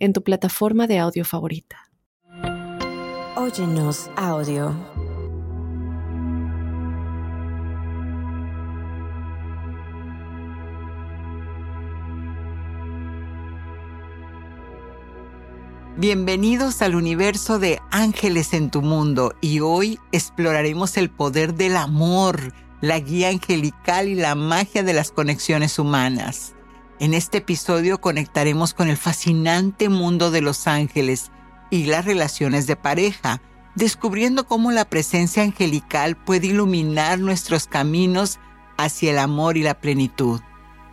en tu plataforma de audio favorita. Óyenos audio. Bienvenidos al universo de Ángeles en tu mundo y hoy exploraremos el poder del amor, la guía angelical y la magia de las conexiones humanas. En este episodio conectaremos con el fascinante mundo de los ángeles y las relaciones de pareja, descubriendo cómo la presencia angelical puede iluminar nuestros caminos hacia el amor y la plenitud.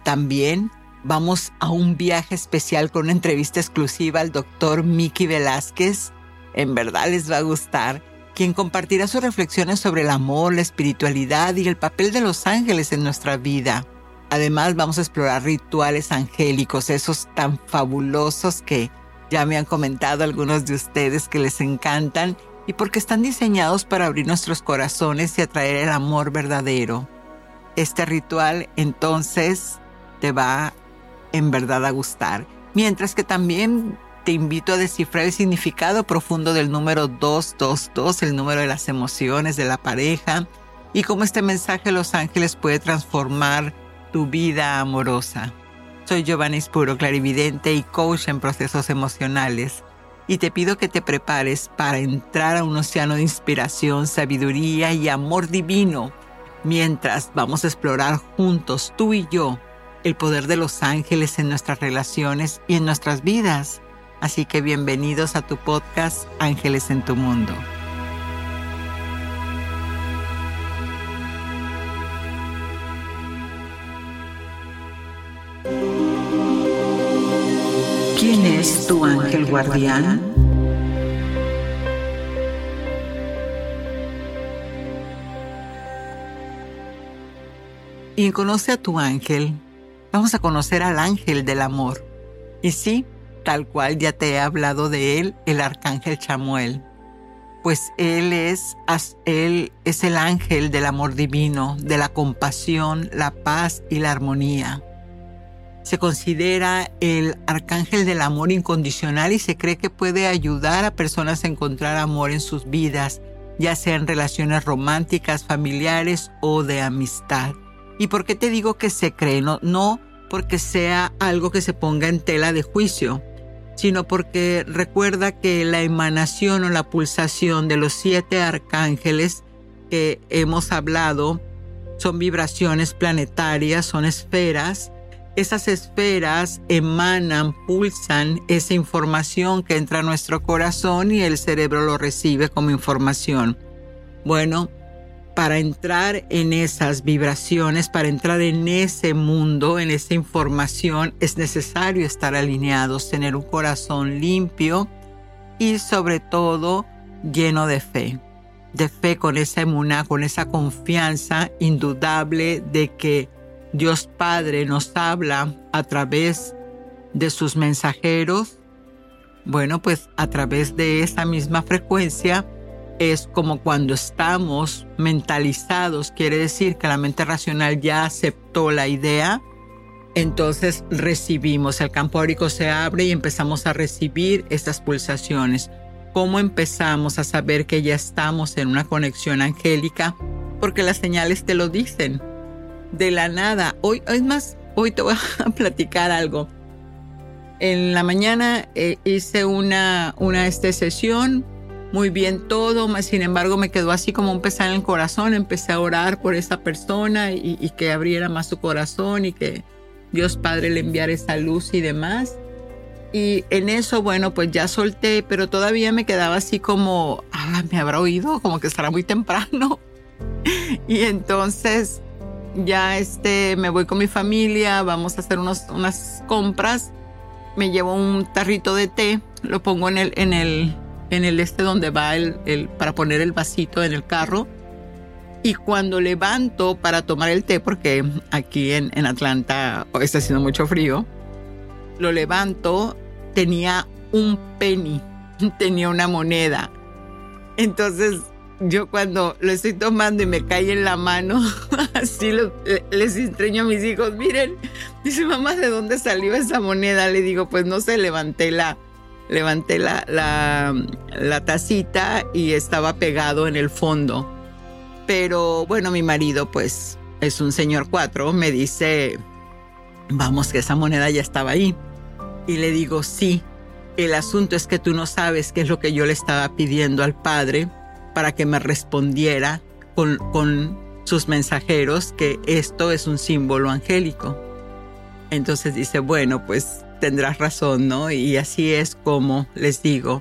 También vamos a un viaje especial con una entrevista exclusiva al doctor Miki Velázquez. En verdad les va a gustar, quien compartirá sus reflexiones sobre el amor, la espiritualidad y el papel de los ángeles en nuestra vida. Además vamos a explorar rituales angélicos, esos tan fabulosos que ya me han comentado algunos de ustedes que les encantan y porque están diseñados para abrir nuestros corazones y atraer el amor verdadero. Este ritual entonces te va en verdad a gustar. Mientras que también te invito a descifrar el significado profundo del número 222, el número de las emociones de la pareja, y cómo este mensaje de los ángeles puede transformar tu vida amorosa. Soy Giovanni Spuro, clarividente y coach en procesos emocionales, y te pido que te prepares para entrar a un océano de inspiración, sabiduría y amor divino, mientras vamos a explorar juntos, tú y yo, el poder de los ángeles en nuestras relaciones y en nuestras vidas. Así que bienvenidos a tu podcast Ángeles en tu Mundo. Guardián? Y conoce a tu ángel. Vamos a conocer al ángel del amor. Y sí, tal cual ya te he hablado de él, el arcángel Chamuel. Pues él es, él es el ángel del amor divino, de la compasión, la paz y la armonía. Se considera el arcángel del amor incondicional y se cree que puede ayudar a personas a encontrar amor en sus vidas, ya sean relaciones románticas, familiares o de amistad. ¿Y por qué te digo que se cree? No, no porque sea algo que se ponga en tela de juicio, sino porque recuerda que la emanación o la pulsación de los siete arcángeles que hemos hablado son vibraciones planetarias, son esferas, esas esferas emanan, pulsan esa información que entra a nuestro corazón y el cerebro lo recibe como información. Bueno, para entrar en esas vibraciones, para entrar en ese mundo, en esa información, es necesario estar alineados, tener un corazón limpio y sobre todo lleno de fe. De fe con esa con esa confianza indudable de que Dios Padre nos habla a través de sus mensajeros, bueno, pues a través de esa misma frecuencia es como cuando estamos mentalizados, quiere decir que la mente racional ya aceptó la idea, entonces recibimos, el campo áurico se abre y empezamos a recibir estas pulsaciones. ¿Cómo empezamos a saber que ya estamos en una conexión angélica? Porque las señales te lo dicen de la nada. Hoy, es más, hoy te voy a platicar algo. En la mañana eh, hice una, una este, sesión, muy bien todo, sin embargo me quedó así como un pesar en el corazón. Empecé a orar por esa persona y, y que abriera más su corazón y que Dios Padre le enviara esa luz y demás. Y en eso, bueno, pues ya solté, pero todavía me quedaba así como, ah, me habrá oído, como que estará muy temprano. Y entonces ya este, me voy con mi familia, vamos a hacer unas compras, me llevo un tarrito de té lo pongo en el, en el, en el este donde va el, el, para poner el vasito en el carro. Y cuando levanto para tomar el té, porque aquí en, en Atlanta está haciendo mucho frío, lo levanto, tenía un penny, tenía una moneda. Entonces yo cuando lo estoy tomando y me cae en la mano, así les estreño a mis hijos, miren, dice mamá, ¿de dónde salió esa moneda? Le digo, pues no sé, levanté la, levanté la, la, la tacita y estaba pegado en el fondo. Pero bueno, mi marido pues es un señor cuatro, me dice, vamos, que esa moneda ya estaba ahí. Y le digo, sí, el asunto es que tú no sabes qué es lo que yo le estaba pidiendo al Padre para que me respondiera con, con sus mensajeros que esto es un símbolo angélico. Entonces dice, bueno, pues tendrás razón, ¿no? Y así es como les digo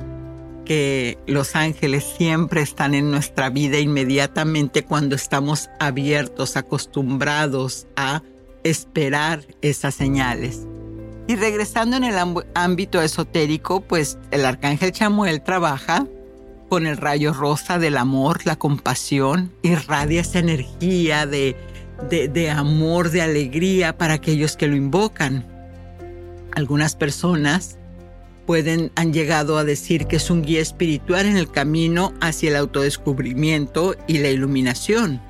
que los ángeles siempre están en nuestra vida inmediatamente cuando estamos abiertos, acostumbrados a esperar esas señales. Y regresando en el ámbito esotérico, pues el arcángel Chamuel trabaja con el rayo rosa del amor, la compasión, irradia esa energía de, de, amor, de alegría para aquellos que lo invocan. Algunas personas pueden, han llegado a decir que es un guía espiritual en el camino hacia el autodescubrimiento y la iluminación.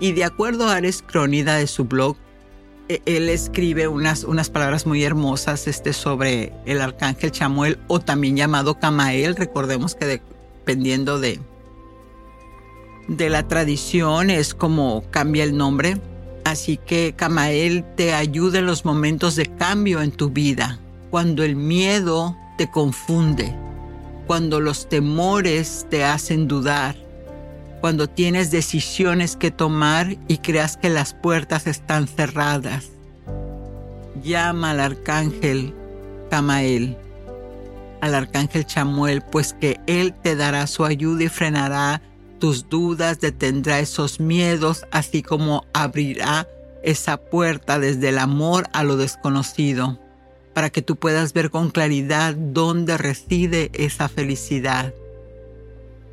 Y de acuerdo a Ares Crónida de su blog, él escribe unas, unas palabras muy hermosas este, sobre el arcángel Chamuel o también llamado Camael. Recordemos que dependiendo de, de la tradición es como cambia el nombre. Así que Camael te ayuda en los momentos de cambio en tu vida, cuando el miedo te confunde, cuando los temores te hacen dudar, cuando tienes decisiones que tomar y creas que las puertas están cerradas. Llama al arcángel Camael, al arcángel Chamuel, pues que él te dará su ayuda y frenará tus dudas, detendrá esos miedos, así como abrirá esa puerta desde el amor a lo desconocido, para que tú puedas ver con claridad dónde reside esa felicidad.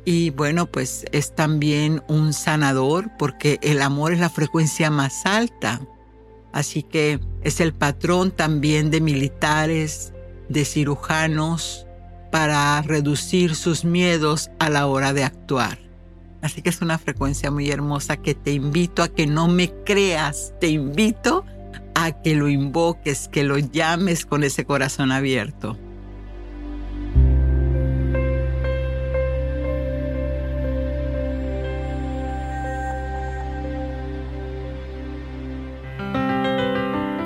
Y bueno, pues es también un sanador porque el amor es la frecuencia más alta. Así que es el patrón también de militares, de cirujanos, para reducir sus miedos a la hora de actuar. Así que es una frecuencia muy hermosa que te invito a que no me creas, te invito a que lo invoques, que lo llames con ese corazón abierto.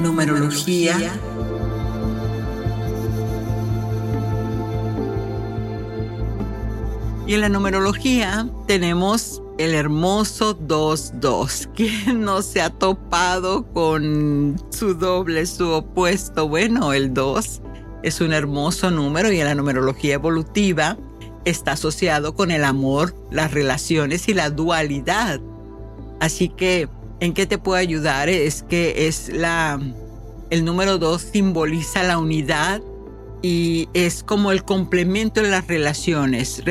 Numerología Y en la numerología tenemos el hermoso 2-2. ¿Quién no se ha topado con su doble, su opuesto? Bueno, el 2 es un hermoso número y en la numerología evolutiva está asociado con el amor, las relaciones y la dualidad. Así que, ¿en qué te puede ayudar? Es que es la... El número 2 simboliza la unidad y es como el complemento de las relaciones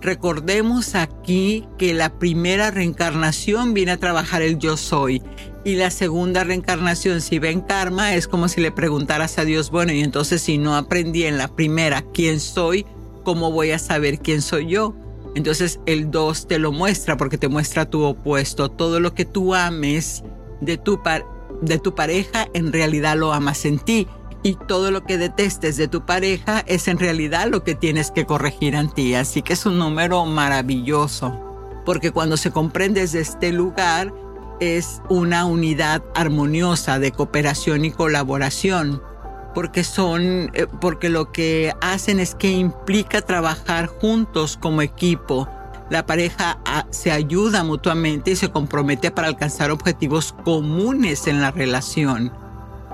Recordemos aquí que la primera reencarnación viene a trabajar el yo soy y la segunda reencarnación, si ven karma, es como si le preguntaras a Dios, bueno, y entonces si no aprendí en la primera quién soy, ¿cómo voy a saber quién soy yo? Entonces el 2 te lo muestra porque te muestra tu opuesto. Todo lo que tú ames de tu, de tu pareja, en realidad lo amas en ti y todo lo que detestes de tu pareja es en realidad lo que tienes que corregir en ti. Así que es un número maravilloso, porque cuando se comprende desde este lugar es una unidad armoniosa de cooperación y colaboración, porque son, eh, porque lo que hacen es que implica trabajar juntos como equipo. La pareja ah, se ayuda mutuamente y se compromete para alcanzar objetivos comunes en la relación.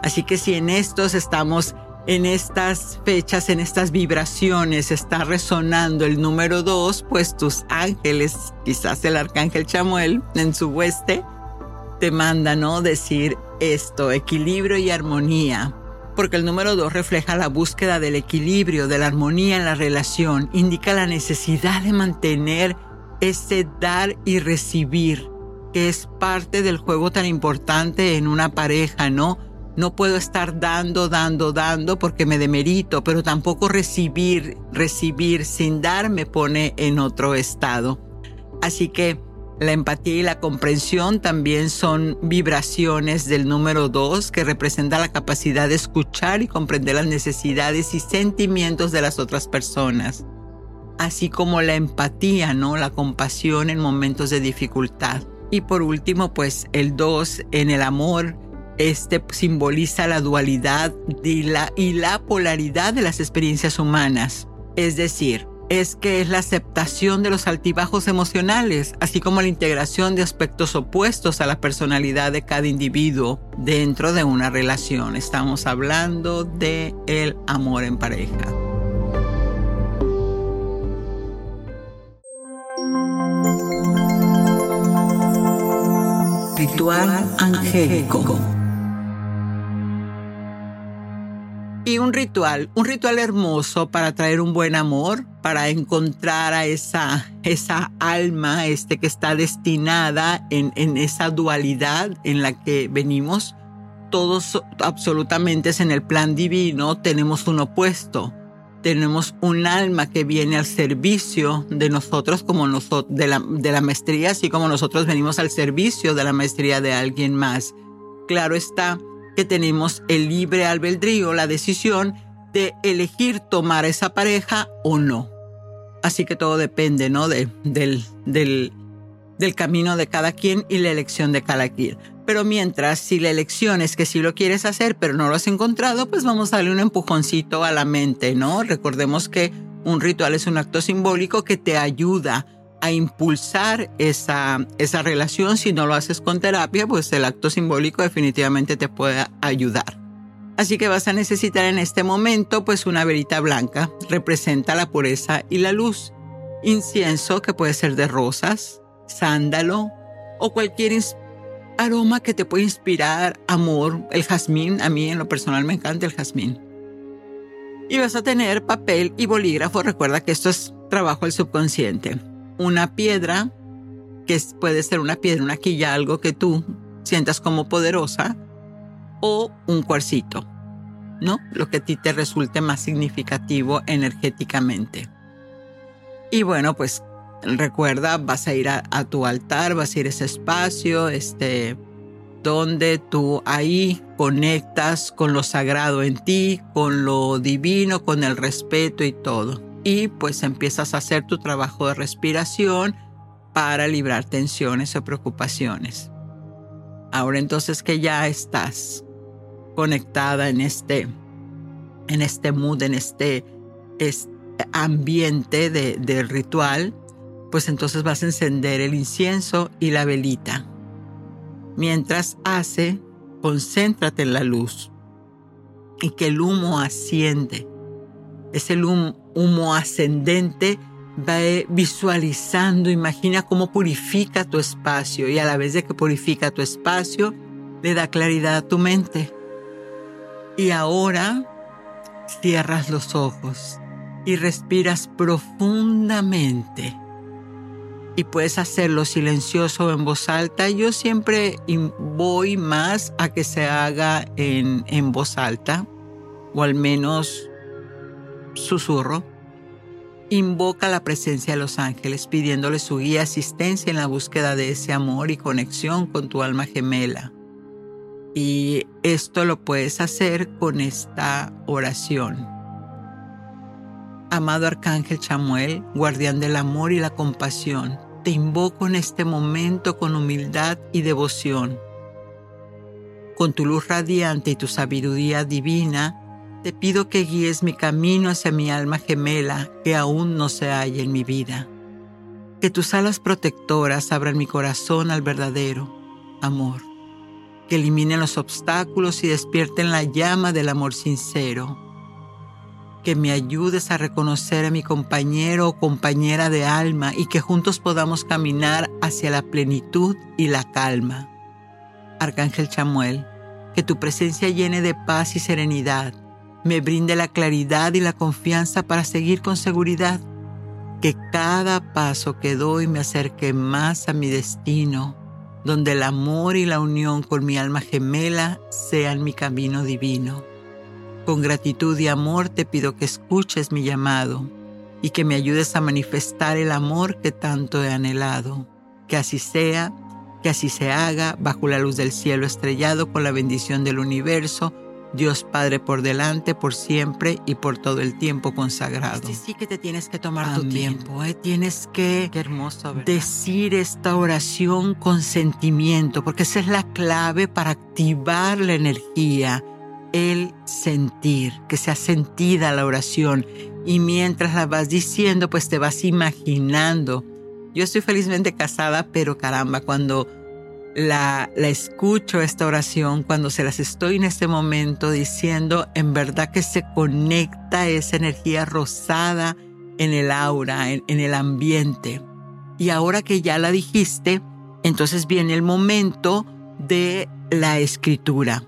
Así que si en estos estamos, en estas fechas, en estas vibraciones, está resonando el número dos, pues tus ángeles, quizás el arcángel Chamuel en su hueste, te manda, ¿no? Decir esto, equilibrio y armonía. Porque el número dos refleja la búsqueda del equilibrio, de la armonía en la relación, indica la necesidad de mantener ese dar y recibir, que es parte del juego tan importante en una pareja, ¿no? No puedo estar dando, dando, dando porque me demerito, pero tampoco recibir, recibir sin dar me pone en otro estado. Así que la empatía y la comprensión también son vibraciones del número dos que representa la capacidad de escuchar y comprender las necesidades y sentimientos de las otras personas. Así como la empatía, ¿no? La compasión en momentos de dificultad. Y por último, pues el dos en el amor este simboliza la dualidad y la, y la polaridad de las experiencias humanas. Es decir, es que es la aceptación de los altibajos emocionales, así como la integración de aspectos opuestos a la personalidad de cada individuo dentro de una relación. Estamos hablando de el amor en pareja. Ritual angélico. Y un ritual, un ritual hermoso para traer un buen amor, para encontrar a esa, esa alma este, que está destinada en, en esa dualidad en la que venimos. Todos absolutamente es en el plan divino, tenemos un opuesto. Tenemos un alma que viene al servicio de nosotros como nosotros, de la, de la maestría, así como nosotros venimos al servicio de la maestría de alguien más. Claro está, que tenemos el libre albedrío, la decisión de elegir tomar esa pareja o no. Así que todo depende, ¿no? De, del, del, del camino de cada quien y la elección de cada quien. Pero mientras, si la elección es que sí lo quieres hacer, pero no lo has encontrado, pues vamos a darle un empujoncito a la mente, ¿no? Recordemos que un ritual es un acto simbólico que te ayuda a impulsar esa, esa relación. Si no lo haces con terapia, pues el acto simbólico definitivamente te puede ayudar. Así que vas a necesitar en este momento pues una verita blanca, representa la pureza y la luz. Incienso que puede ser de rosas, sándalo o cualquier aroma que te pueda inspirar amor. El jazmín, a mí en lo personal me encanta el jazmín. Y vas a tener papel y bolígrafo. Recuerda que esto es trabajo del subconsciente una piedra, que puede ser una piedra, una quilla, algo que tú sientas como poderosa, o un cuarcito, ¿no? Lo que a ti te resulte más significativo energéticamente. Y bueno, pues recuerda, vas a ir a, tu altar, vas a ir a ese espacio, este, donde tú ahí conectas con lo sagrado en ti, con lo divino, con el respeto y todo y pues empiezas a hacer tu trabajo de respiración para librar tensiones o preocupaciones. Ahora entonces que ya estás conectada en este, en este mood, en este, ambiente de, del ritual, pues entonces vas a encender el incienso y la velita. Mientras hace, concéntrate en la luz y que el humo asciende. Es el humo, humo ascendente, va visualizando, imagina cómo purifica tu espacio y a la vez de que purifica tu espacio, le da claridad a tu mente. Y ahora cierras los ojos y respiras profundamente. Y puedes hacerlo silencioso en voz alta. Yo siempre voy más a que se haga en, en voz alta, o al menos susurro, invoca la presencia de los ángeles pidiéndole su guía asistencia en la búsqueda de ese amor y conexión con tu alma gemela. Y esto lo puedes hacer con esta oración. Amado Arcángel Chamuel, guardián del amor y la compasión, te invoco en este momento con humildad y devoción. Con tu luz radiante y tu sabiduría divina, te pido que guíes mi camino hacia mi alma gemela que aún no se halla en mi vida. Que tus alas protectoras abran mi corazón al verdadero amor. Que eliminen los obstáculos y despierten la llama del amor sincero. Que me ayudes a reconocer a mi compañero o compañera de alma y que juntos podamos caminar hacia la plenitud y la calma. Arcángel Chamuel, que tu presencia llene de paz y serenidad, me brinde la claridad y la confianza para seguir con seguridad. Que cada paso que doy me acerque más a mi destino, donde el amor y la unión con mi alma gemela sean mi camino divino. Con gratitud y amor te pido que escuches mi llamado y que me ayudes a manifestar el amor que tanto he anhelado. Que así sea, que así se haga, bajo la luz del cielo estrellado, con la bendición del universo, Dios Padre por delante, por siempre y por todo el tiempo consagrado. Sí, sí que te tienes que tomar tu tiempo, ¿eh? tienes que hermoso, decir esta oración con sentimiento, porque esa es la clave para activar la energía, el sentir, que sea sentida la oración. Y mientras la vas diciendo, pues te vas imaginando. Yo estoy felizmente casada, pero caramba, cuando la, escucho esta oración, cuando se las estoy en este momento diciendo, en verdad que se conecta esa energía rosada en el aura, en el ambiente. Y ahora que ya la dijiste, entonces viene el momento de la escritura.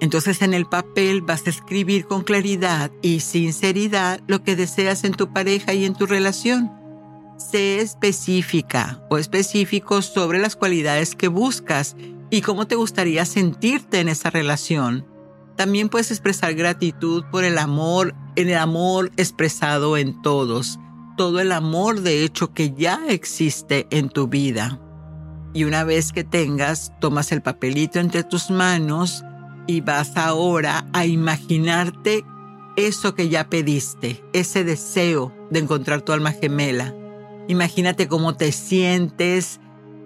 Entonces en el papel vas a escribir con claridad y sinceridad lo que deseas en tu pareja y en tu relación sé específica o específico sobre las cualidades que buscas y cómo te gustaría sentirte en esa relación. También puedes expresar gratitud por el amor, en el amor expresado en todos, todo el amor de hecho que ya existe en tu vida. Y una vez que tengas, tomas el papelito entre tus manos y vas ahora a imaginarte eso que ya pediste, ese deseo de encontrar tu alma gemela Imagínate cómo te sientes,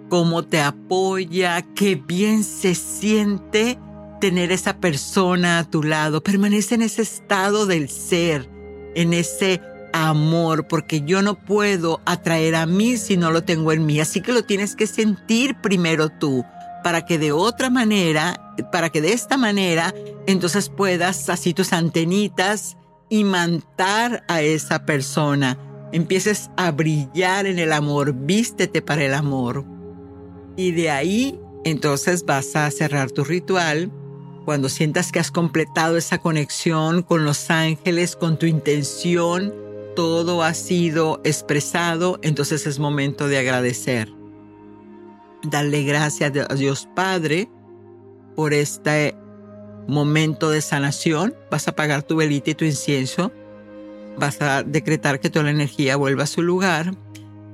cómo te apoya, qué bien se siente tener esa persona a tu lado. Permanece en ese estado del ser, en ese amor, porque yo no puedo atraer a mí si no lo tengo en mí. Así que lo tienes que sentir primero tú, para que de otra manera, para que de esta manera, entonces puedas así tus antenitas imantar a esa persona empieces a brillar en el amor, vístete para el amor. Y de ahí entonces vas a cerrar tu ritual cuando sientas que has completado esa conexión con los ángeles, con tu intención, todo ha sido expresado, entonces es momento de agradecer. Darle gracias a Dios Padre por este momento de sanación. Vas a apagar tu velita y tu incienso vas a decretar que toda la energía vuelva a su lugar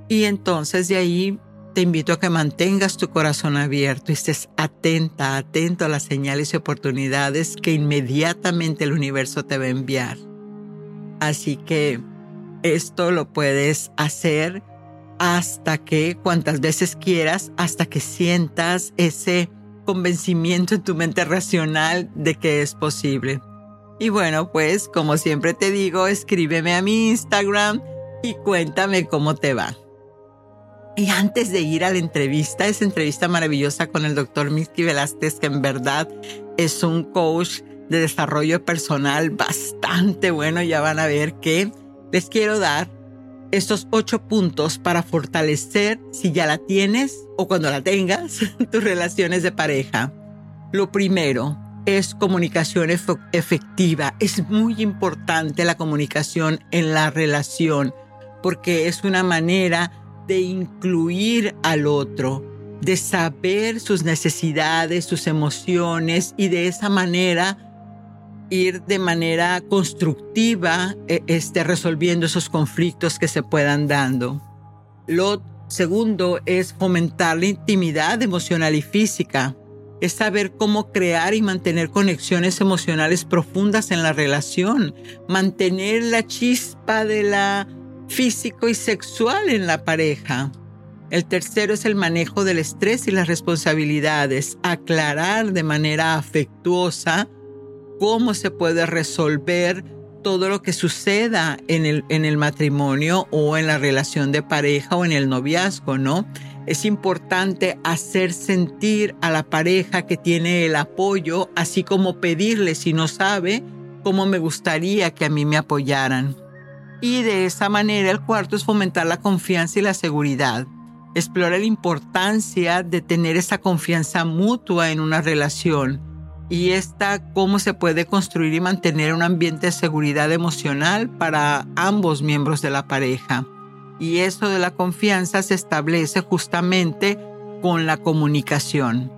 y entonces de ahí te invito a que mantengas tu corazón abierto y estés atenta, atento a las señales y oportunidades que inmediatamente el universo te va a enviar. Así que esto lo puedes hacer hasta que, cuantas veces quieras, hasta que sientas ese convencimiento en tu mente racional de que es posible. Y bueno, pues como siempre te digo, escríbeme a mi Instagram y cuéntame cómo te va. Y antes de ir a la entrevista, esa entrevista maravillosa con el doctor Misky Velázquez, que en verdad es un coach de desarrollo personal bastante bueno, ya van a ver que les quiero dar estos ocho puntos para fortalecer, si ya la tienes o cuando la tengas, tus relaciones de pareja. Lo primero, es comunicación efectiva. Es muy importante la comunicación en la relación porque es una manera de incluir al otro, de saber sus necesidades, sus emociones y de esa manera ir de manera constructiva e, este, resolviendo esos conflictos que se puedan dando. Lo segundo es fomentar la intimidad emocional y física es saber cómo crear y mantener conexiones emocionales profundas en la relación, mantener la chispa de la físico y sexual en la pareja. El tercero es el manejo del estrés y las responsabilidades, aclarar de manera afectuosa cómo se puede resolver todo lo que suceda en el, en el matrimonio o en la relación de pareja o en el noviazgo, ¿no? Es importante hacer sentir a la pareja que tiene el apoyo, así como pedirle si no sabe cómo me gustaría que a mí me apoyaran. Y de esa manera el cuarto es fomentar la confianza y la seguridad. Explora la importancia de tener esa confianza mutua en una relación. y esta cómo se puede construir y mantener un ambiente de seguridad emocional para ambos miembros de la pareja. Y eso de la confianza se establece justamente con la comunicación.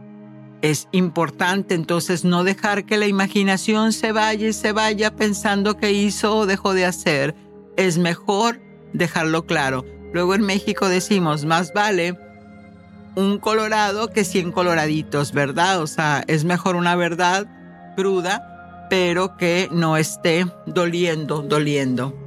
Es importante entonces no dejar que la imaginación se vaya y se vaya pensando que hizo o dejó de hacer. Es mejor dejarlo claro. Luego en México decimos, más vale un colorado que 100 coloraditos, ¿verdad? O sea, es mejor una verdad cruda, pero que no esté doliendo, doliendo.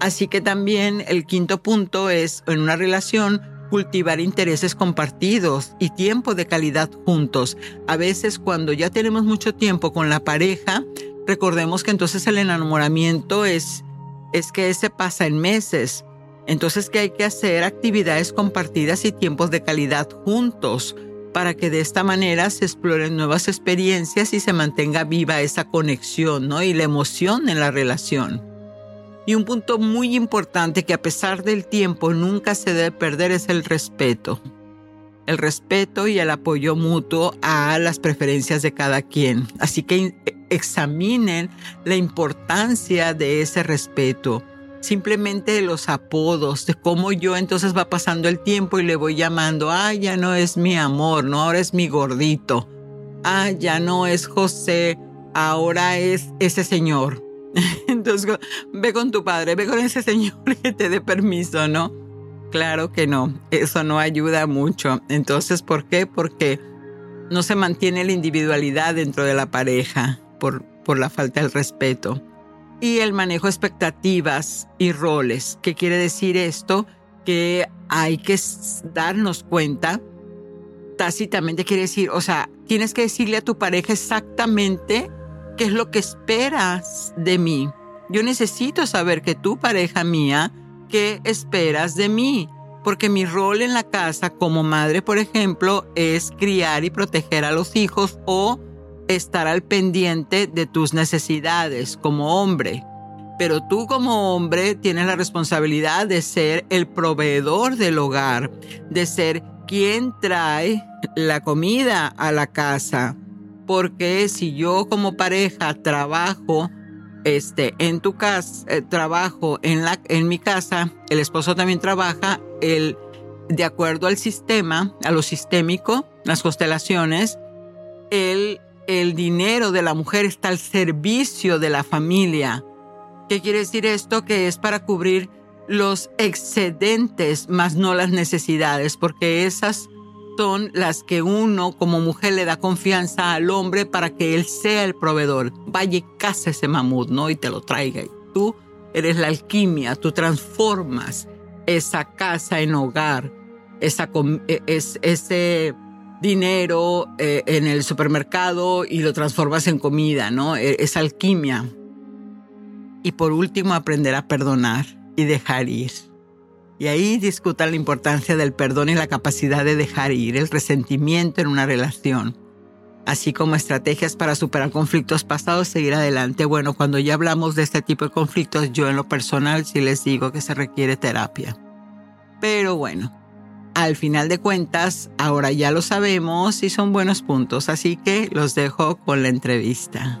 Así que también el quinto punto es en una relación cultivar intereses compartidos y tiempo de calidad juntos. A veces cuando ya tenemos mucho tiempo con la pareja, recordemos que entonces el enamoramiento es, es que se pasa en meses. Entonces que hay que hacer actividades compartidas y tiempos de calidad juntos para que de esta manera se exploren nuevas experiencias y se mantenga viva esa conexión ¿no? y la emoción en la relación. Y un punto muy importante que a pesar del tiempo nunca se debe perder es el respeto. El respeto y el apoyo mutuo a las preferencias de cada quien. Así que examinen la importancia de ese respeto. Simplemente de los apodos, de cómo yo entonces va pasando el tiempo y le voy llamando, ah, ya no es mi amor, no, ahora es mi gordito. Ah, ya no es José, ahora es ese señor. Ve con tu padre, ve con ese señor que te dé permiso, ¿no? Claro que no, eso no ayuda mucho. Entonces, ¿por qué? Porque no se mantiene la individualidad dentro de la pareja por, por la falta del respeto. Y el manejo de expectativas y roles. ¿Qué quiere decir esto? Que hay que darnos cuenta, tácitamente quiere decir, o sea, tienes que decirle a tu pareja exactamente qué es lo que esperas de mí. Yo necesito saber que tu pareja mía, ¿qué esperas de mí? Porque mi rol en la casa como madre, por ejemplo, es criar y proteger a los hijos o estar al pendiente de tus necesidades como hombre. Pero tú como hombre tienes la responsabilidad de ser el proveedor del hogar, de ser quien trae la comida a la casa, porque si yo como pareja trabajo este, en tu casa, eh, trabajo en, la, en mi casa, el esposo también trabaja, de acuerdo al sistema, a lo sistémico, las constelaciones, el, el dinero de la mujer está al servicio de la familia. ¿Qué quiere decir esto? Que es para cubrir los excedentes, más no las necesidades, porque esas son las que uno como mujer le da confianza al hombre para que él sea el proveedor. Vaya y casa ese mamut, ¿no? Y te lo traiga. Y tú eres la alquimia, tú transformas esa casa en hogar, esa, e, es, ese dinero eh, en el supermercado y lo transformas en comida, ¿no? E, es alquimia. Y por último, aprender a perdonar y dejar ir. Y ahí discutan la importancia del perdón y la capacidad de dejar ir el resentimiento en una relación, así como estrategias para superar conflictos pasados, seguir adelante. Bueno, cuando ya hablamos de este tipo de conflictos, yo en lo personal sí les digo que se requiere terapia. Pero bueno, al final de cuentas, ahora ya lo sabemos y son buenos puntos, así que los dejo con la entrevista.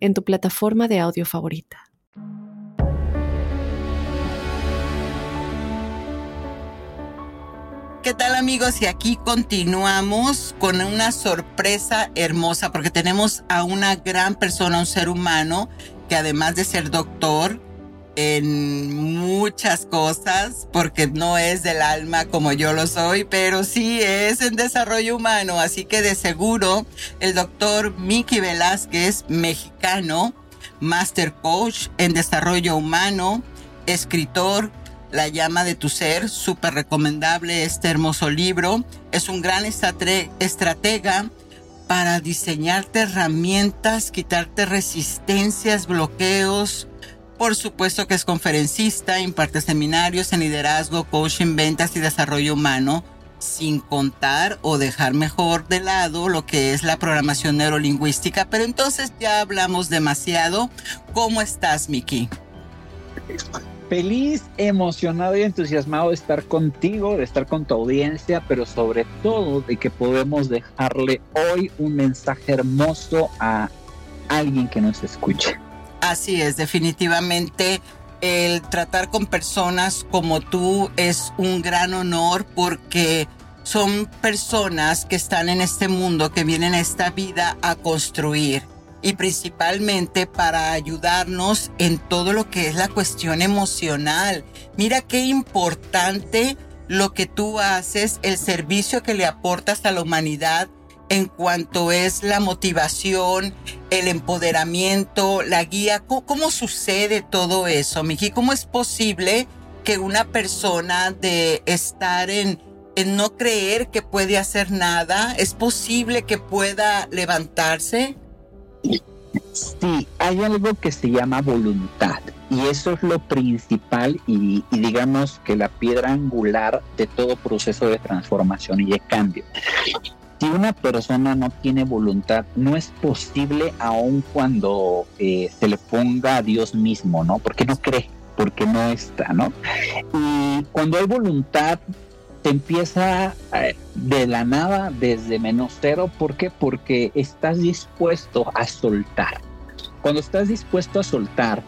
en tu plataforma de audio favorita. ¿Qué tal amigos? Y aquí continuamos con una sorpresa hermosa porque tenemos a una gran persona, un ser humano que además de ser doctor, en muchas cosas, porque no es del alma como yo lo soy, pero sí es en desarrollo humano. Así que de seguro el doctor Miki Velázquez, mexicano, Master Coach en Desarrollo Humano, escritor, La llama de tu ser, súper recomendable este hermoso libro. Es un gran estratega para diseñarte herramientas, quitarte resistencias, bloqueos. Por supuesto que es conferencista, imparte seminarios en liderazgo, coaching, ventas y desarrollo humano sin contar o dejar mejor de lado lo que es la programación neurolingüística. Pero entonces ya hablamos demasiado. ¿Cómo estás, Miki? Feliz, emocionado y entusiasmado de estar contigo, de estar con tu audiencia, pero sobre todo de que podemos dejarle hoy un mensaje hermoso a alguien que nos escuche. Así es, definitivamente el tratar con personas como tú es un gran honor porque son personas que están en este mundo, que vienen a esta vida a construir y principalmente para ayudarnos en todo lo que es la cuestión emocional. Mira qué importante lo que tú haces, el servicio que le aportas a la humanidad en cuanto es la motivación, el empoderamiento, la guía. ¿Cómo, sucede todo eso, Miki? ¿Cómo es posible que una persona de estar en, en no creer que puede hacer nada, es posible que pueda levantarse? Sí, hay algo que se llama voluntad y eso es lo principal y, digamos que la piedra angular de todo proceso de transformación y de cambio. Si una persona no tiene voluntad, no es posible aun cuando eh, se le ponga a Dios mismo, ¿no? Porque no cree, porque no está, ¿no? Y cuando hay voluntad, te empieza eh, de la nada, desde menos cero. ¿Por qué? Porque estás dispuesto a soltar. Cuando estás dispuesto a soltar,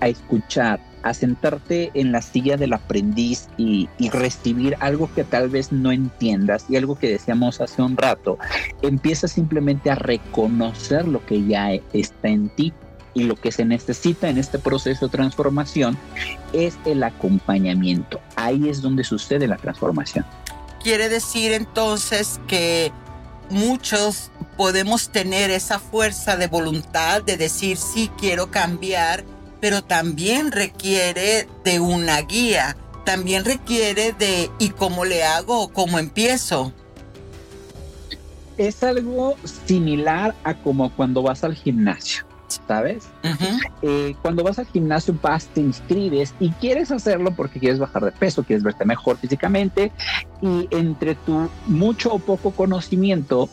a escuchar, a sentarte en la silla del aprendiz y, recibir algo que tal vez no entiendas y algo que decíamos hace un rato, empieza simplemente a reconocer lo que ya está en ti y lo que se necesita en este proceso de transformación es el acompañamiento. Ahí es donde sucede la transformación. Quiere decir entonces que muchos podemos tener esa fuerza de voluntad de decir sí quiero cambiar pero también requiere de una guía, también requiere de ¿y cómo le hago o cómo empiezo? Es algo similar a como cuando vas al gimnasio. ¿sabes? Eh, cuando vas al gimnasio vas, te inscribes y quieres hacerlo porque quieres bajar de peso, quieres verte mejor físicamente y entre tu mucho o poco conocimiento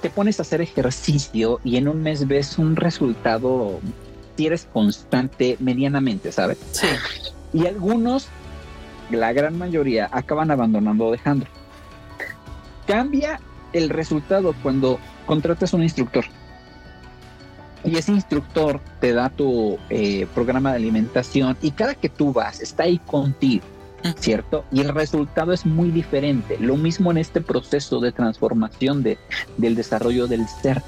te pones a hacer ejercicio y en un mes ves un resultado eres constante medianamente, ¿sabes? Sí. Y algunos, la gran mayoría, acaban abandonando o dejando. Cambia el resultado cuando contratas un instructor. Y ese instructor te da tu eh, programa de alimentación y cada que tú vas está ahí contigo, ¿cierto? Y el resultado es muy diferente. Lo mismo en este proceso de transformación de, del desarrollo del ser.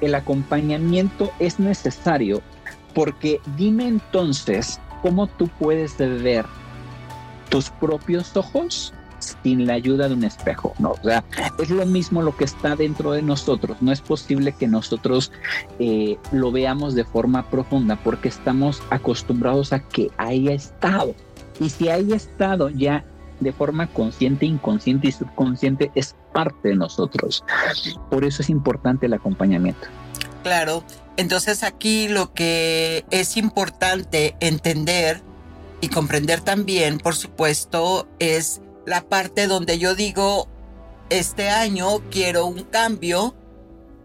El acompañamiento es necesario porque dime entonces, ¿cómo tú puedes ver tus propios ojos sin la ayuda de un espejo? No, o sea, es lo mismo lo que está dentro de nosotros. No es posible que nosotros eh, lo veamos de forma profunda porque estamos acostumbrados a que haya estado. Y si haya estado ya de forma consciente, inconsciente y subconsciente, es parte de nosotros. Por eso es importante el acompañamiento. Claro, entonces aquí lo que es importante entender y comprender también, por supuesto, es la parte donde yo digo, este año quiero un cambio,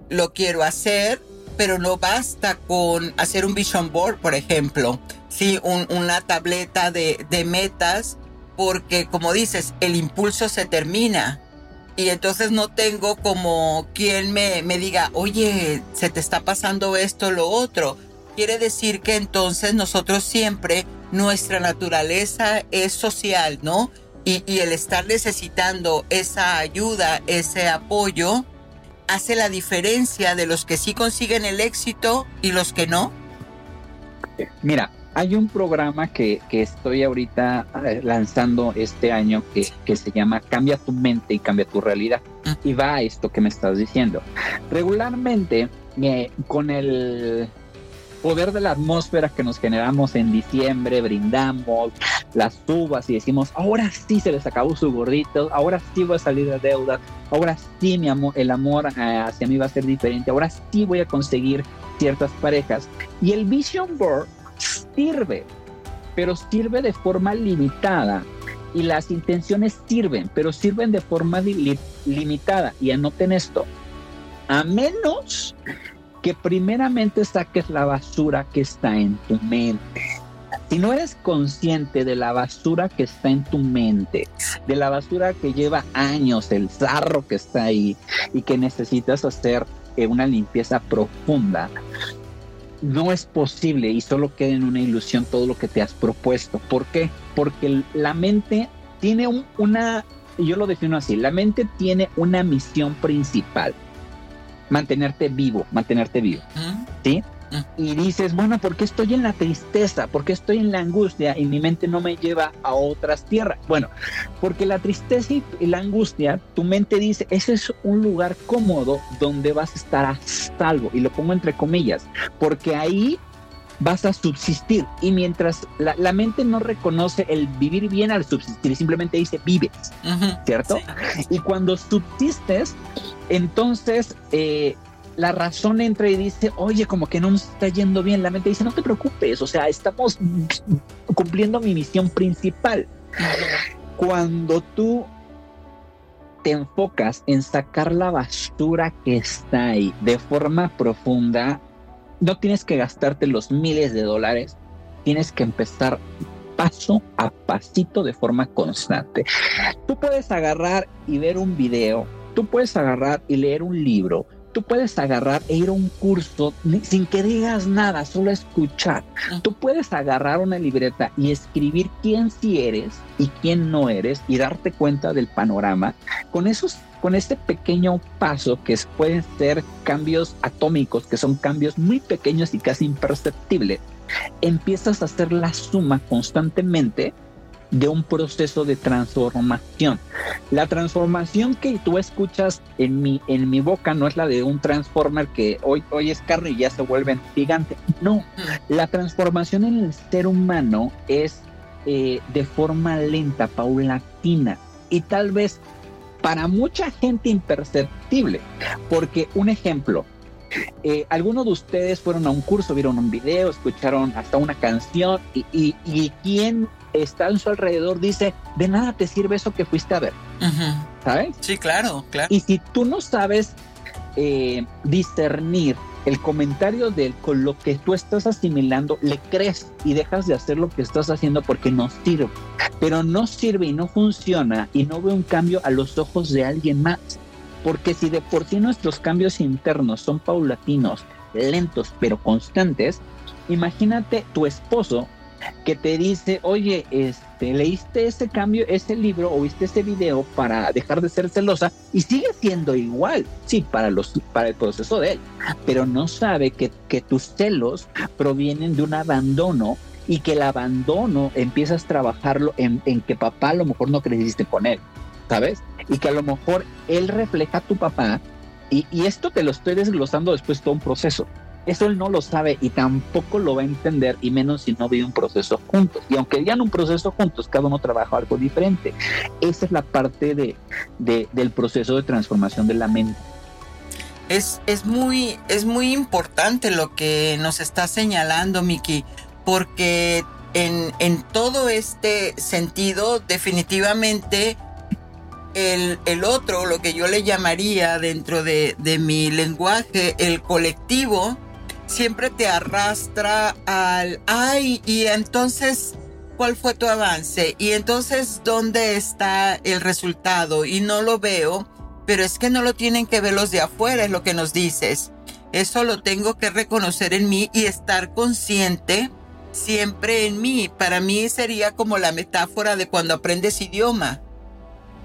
lo quiero hacer, pero no basta con hacer un vision board, por ejemplo, sí, una tableta de, de metas, porque como dices, el impulso se termina y entonces no tengo como quien me, me diga, oye, se te está pasando esto, lo otro. Quiere decir que entonces nosotros siempre, nuestra naturaleza es social, ¿no? Y, y, el estar necesitando esa ayuda, ese apoyo, hace la diferencia de los que sí consiguen el éxito y los que no. Mira, hay un programa que, que estoy ahorita eh, lanzando este año que, que, se llama Cambia tu mente y cambia tu realidad. Y va a esto que me estás diciendo. Regularmente, eh, con el poder de la atmósfera que nos generamos en diciembre, brindamos las uvas y decimos, ahora sí se les acabó su gordito, ahora sí voy a salir de deudas, ahora sí mi amor, el amor eh, hacia mí va a ser diferente, ahora sí voy a conseguir ciertas parejas. Y el Vision Board sirve, pero sirve de forma limitada. Y las intenciones sirven, pero sirven de forma limitada. Y anoten esto. A menos que primeramente saques la basura que está en tu mente. Si no eres consciente de la basura que está en tu mente, de la basura que lleva años, el zarro que está ahí y que necesitas hacer eh, una limpieza profunda, no es posible y solo queda en una ilusión todo lo que te has propuesto. ¿Por qué? Porque la mente tiene una, yo lo defino así, la mente tiene una misión principal, mantenerte vivo, mantenerte vivo. ¿Sí? Y dices, bueno, ¿por qué estoy en la tristeza? ¿Por qué estoy en la angustia y mi mente no me lleva a otras tierras? Bueno, porque la tristeza y la angustia, tu mente dice, ese es un lugar cómodo donde vas a estar a salvo, y lo pongo entre comillas, porque ahí vas a subsistir. Y mientras la, mente no reconoce el vivir bien al subsistir, simplemente dice vives, ¿cierto? Y cuando subsistes, entonces eh, la razón entra y dice, oye, como que no nos está yendo bien. La mente dice, no te preocupes, o sea, estamos cumpliendo mi misión principal. Cuando tú te enfocas en sacar la basura que está ahí de forma profunda, no tienes que gastarte los miles de dólares, tienes que empezar paso a pasito de forma constante. Tú puedes agarrar y ver un video, tú puedes agarrar y leer un libro, tú puedes agarrar e ir a un curso sin que digas nada, solo escuchar. Tú puedes agarrar una libreta y escribir quién sí eres y quién no eres y darte cuenta del panorama. Con esos con este pequeño paso que pueden ser cambios atómicos, que son cambios muy pequeños y casi imperceptibles, empiezas a hacer la suma constantemente de un proceso de transformación. La transformación que tú escuchas en mi, en mi boca no es la de un transformer que hoy, hoy es carne y ya se vuelve gigante. No, mm. la transformación en el ser humano es eh, de forma lenta, paulatina y tal vez para mucha gente imperceptible. Porque un ejemplo, eh, algunos de ustedes fueron a un curso, vieron un video, escucharon hasta una canción y, y, y quién está en su alrededor dice, de nada te sirve eso que fuiste a ver. ¿Sabes? Sí, claro, claro. Y si tú no sabes eh, discernir el comentario de con lo que tú estás asimilando, le crees y dejas de hacer lo que estás haciendo porque no sirve. Pero no sirve y no funciona y no ve un cambio a los ojos de alguien más. Porque si de por sí nuestros cambios internos son paulatinos, lentos pero constantes, imagínate tu esposo que te dice, oye, este, leíste ese cambio, ese libro o viste ese video para dejar de ser celosa y sigue siendo igual, sí, para, los, para el proceso de él, pero no sabe que, que tus celos provienen de un abandono y que el abandono empiezas a trabajarlo en, en que papá a lo mejor no creciste con él, ¿sabes? Y que a lo mejor él refleja a tu papá y, y esto te lo estoy desglosando después todo un proceso eso él no lo sabe y tampoco lo va a entender, y menos si no vive un proceso juntos. Y aunque digan un proceso juntos, cada uno trabaja algo diferente. Esa es la parte de, del proceso de transformación de la mente. Es, es, muy, es muy importante lo que nos está señalando, Miki, porque en, en todo este sentido, definitivamente el, el, otro, lo que yo le llamaría dentro de, de mi lenguaje, el colectivo, siempre te arrastra al, ay, y entonces, ¿cuál fue tu avance? Y entonces, ¿dónde está el resultado? Y no lo veo, pero es que no lo tienen que ver los de afuera, es lo que nos dices. Eso lo tengo que reconocer en mí y estar consciente siempre en mí. Para mí sería como la metáfora de cuando aprendes idioma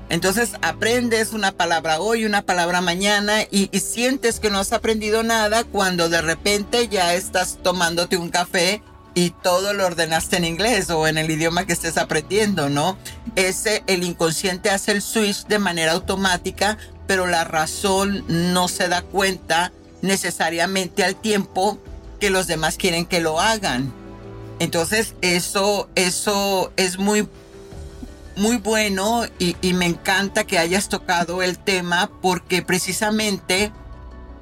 entonces aprendes una palabra hoy, una palabra mañana y, sientes que no has aprendido nada cuando de repente ya estás tomándote un café y todo lo ordenaste en inglés o en el idioma que estés aprendiendo, ¿no? Ese, el inconsciente hace el switch de manera automática, pero la razón no se da cuenta necesariamente al tiempo que los demás quieren que lo hagan. Entonces, eso, eso es muy, muy bueno y, me encanta que hayas tocado el tema porque precisamente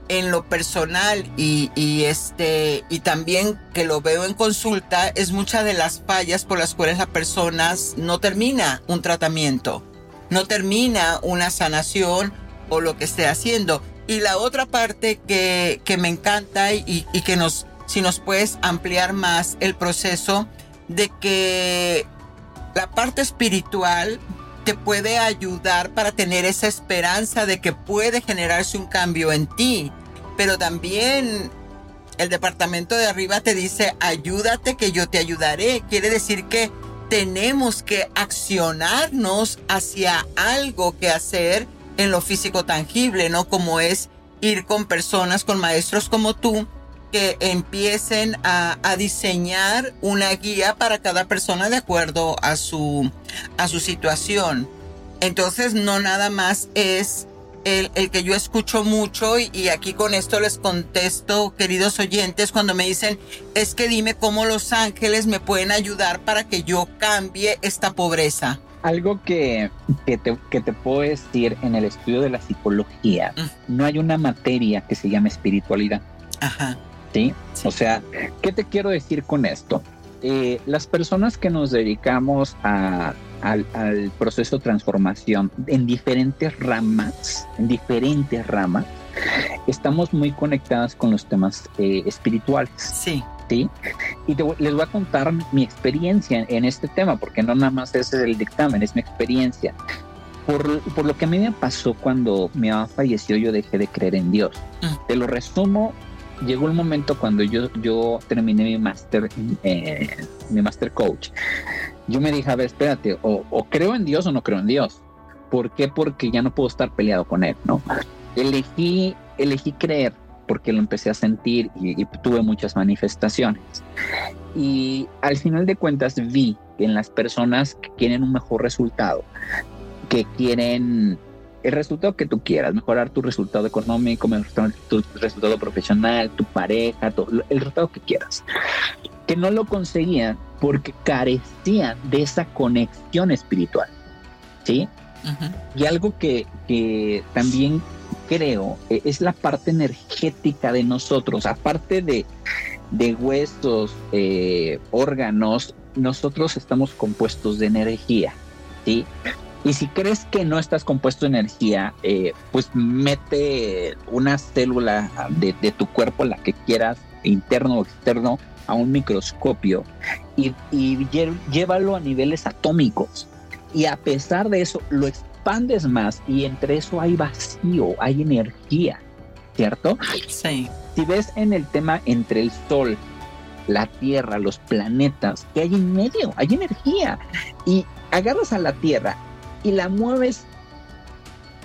en lo personal y, este y también que lo veo en consulta es muchas de las fallas por las cuales la persona no termina un tratamiento, no termina una sanación o lo que esté haciendo. Y la otra parte que, que me encanta y, y que nos, si nos puedes ampliar más el proceso de que la parte espiritual te puede ayudar para tener esa esperanza de que puede generarse un cambio en ti. Pero también el departamento de arriba te dice, ayúdate que yo te ayudaré. Quiere decir que tenemos que accionarnos hacia algo que hacer en lo físico tangible, ¿no? Como es ir con personas, con maestros como tú, que empiecen a, a, diseñar una guía para cada persona de acuerdo a su, a su situación. Entonces no nada más es el, el que yo escucho mucho y, y, aquí con esto les contesto, queridos oyentes, cuando me dicen, es que dime cómo los ángeles me pueden ayudar para que yo cambie esta pobreza. Algo que, que, te, que te puedo decir en el estudio de la psicología, mm. no hay una materia que se llame espiritualidad. Ajá. ¿Sí? O sea, ¿qué te quiero decir con esto? Eh, las personas que nos dedicamos a, al, al, proceso de transformación en diferentes ramas, en diferentes ramas, estamos muy conectadas con los temas eh, espirituales. Sí. ¿Sí? Y te, les voy a contar mi experiencia en, este tema, porque no nada más es el dictamen, es mi experiencia. Por, por, lo que a mí me pasó cuando mi mamá falleció, yo dejé de creer en Dios. Mm. Te lo resumo llegó un momento cuando yo, yo terminé mi máster, eh, mi máster coach. Yo me dije, a ver, espérate, o, o, creo en Dios o no creo en Dios. ¿Por qué? Porque ya no puedo estar peleado con él, ¿no? Elegí, elegí creer porque lo empecé a sentir y, y tuve muchas manifestaciones. Y al final de cuentas vi que en las personas que quieren un mejor resultado, que quieren el resultado que tú quieras, mejorar tu resultado económico, mejorar tu resultado profesional, tu pareja, todo, el resultado que quieras. Que no lo conseguían porque carecían de esa conexión espiritual. ¿Sí? Uh -huh. Y algo que, que también creo eh, es la parte energética de nosotros, aparte de, de huesos, eh, órganos, nosotros estamos compuestos de energía. ¿sí? Y si crees que no estás compuesto de energía, eh, pues mete una célula de, de, tu cuerpo, la que quieras, interno o externo, a un microscopio y, y llévalo a niveles atómicos. Y a pesar de eso, lo expandes más y entre eso hay vacío, hay energía, ¿cierto? Sí. Si ves en el tema entre el Sol, la Tierra, los planetas, que hay en medio, hay energía. Y agarras a la Tierra y la mueves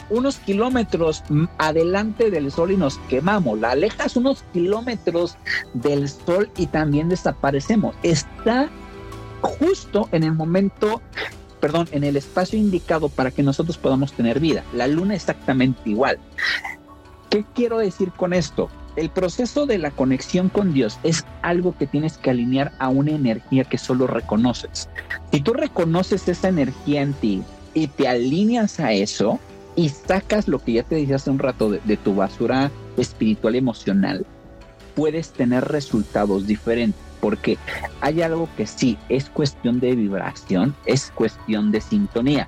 unos kilómetros adelante del sol y nos quemamos. La alejas unos kilómetros del sol y también desaparecemos. Está justo en el momento, perdón, en el espacio indicado para que nosotros podamos tener vida. La luna exactamente igual. ¿Qué quiero decir con esto? El proceso de la conexión con Dios es algo que tienes que alinear a una energía que solo reconoces. Si tú reconoces esa energía en ti, y te alineas a eso y sacas lo que ya te dije hace un rato de, de tu basura espiritual y emocional, puedes tener resultados diferentes porque hay algo que sí es cuestión de vibración, es cuestión de sintonía.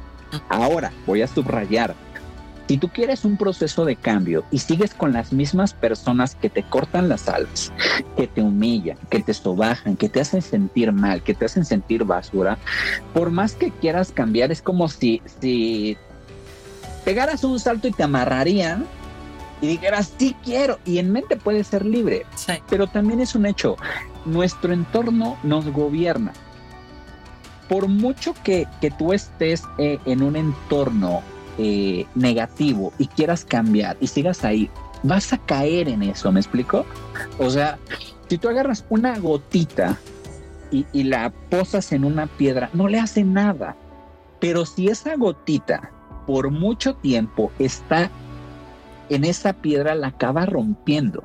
Ahora voy a subrayar, si tú quieres un proceso de cambio y sigues con las mismas personas que te cortan las alas, que te humillan, que te sobajan, que te hacen sentir mal, que te hacen sentir basura, por más que quieras cambiar, es como si, si pegaras un salto y te amarrarían y dijeras, sí quiero, y en mente puedes ser libre, sí. pero también es un hecho, nuestro entorno nos gobierna. Por mucho que, que tú estés eh, en un entorno eh, negativo y quieras cambiar y sigas ahí, vas a caer en eso, ¿me explico? O sea, si tú agarras una gotita y, y la posas en una piedra, no le hace nada. Pero si esa gotita por mucho tiempo está en esa piedra, la acaba rompiendo.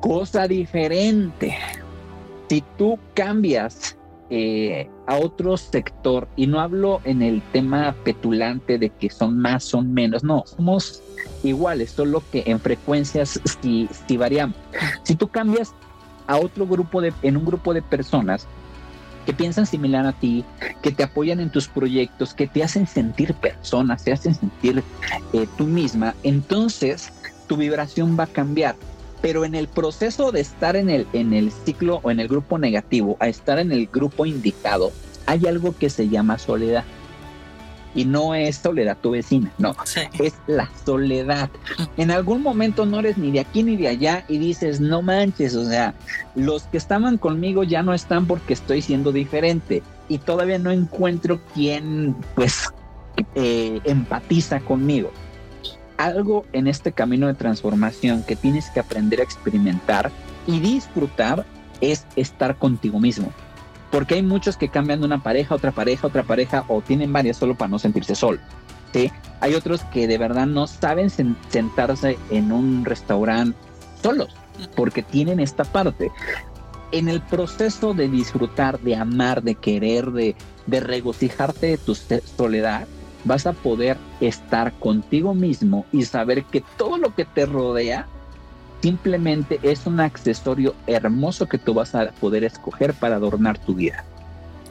Cosa diferente. Si tú cambias eh, a otro sector, y no hablo en el tema petulante de que son más, son menos, no, somos iguales, solo que en frecuencias si, si variamos. Si tú cambias a otro grupo de, en un grupo de personas que piensan similar a ti, que te apoyan en tus proyectos, que te hacen sentir personas, te hacen sentir eh, tú misma, entonces tu vibración va a cambiar. Pero en el proceso de estar en el, en el ciclo o en el grupo negativo a estar en el grupo indicado, hay algo que se llama soledad. Y no es soledad tu vecina, no, es la soledad. En algún momento no eres ni de aquí ni de allá y dices, no manches, o sea, los que estaban conmigo ya no están porque estoy siendo diferente y todavía no encuentro quien pues eh, empatiza conmigo algo en este camino de transformación que tienes que aprender a experimentar y disfrutar es estar contigo mismo. Porque hay muchos que cambian de una pareja, otra pareja, otra pareja o tienen varias solo para no sentirse solo. ¿sí? Hay otros que de verdad no saben sentarse en un restaurante solos porque tienen esta parte. En el proceso de disfrutar, de amar, de querer, de, de regocijarte de tu soledad, vas a poder estar contigo mismo y saber que todo lo que te rodea simplemente es un accesorio hermoso que tú vas a poder escoger para adornar tu vida.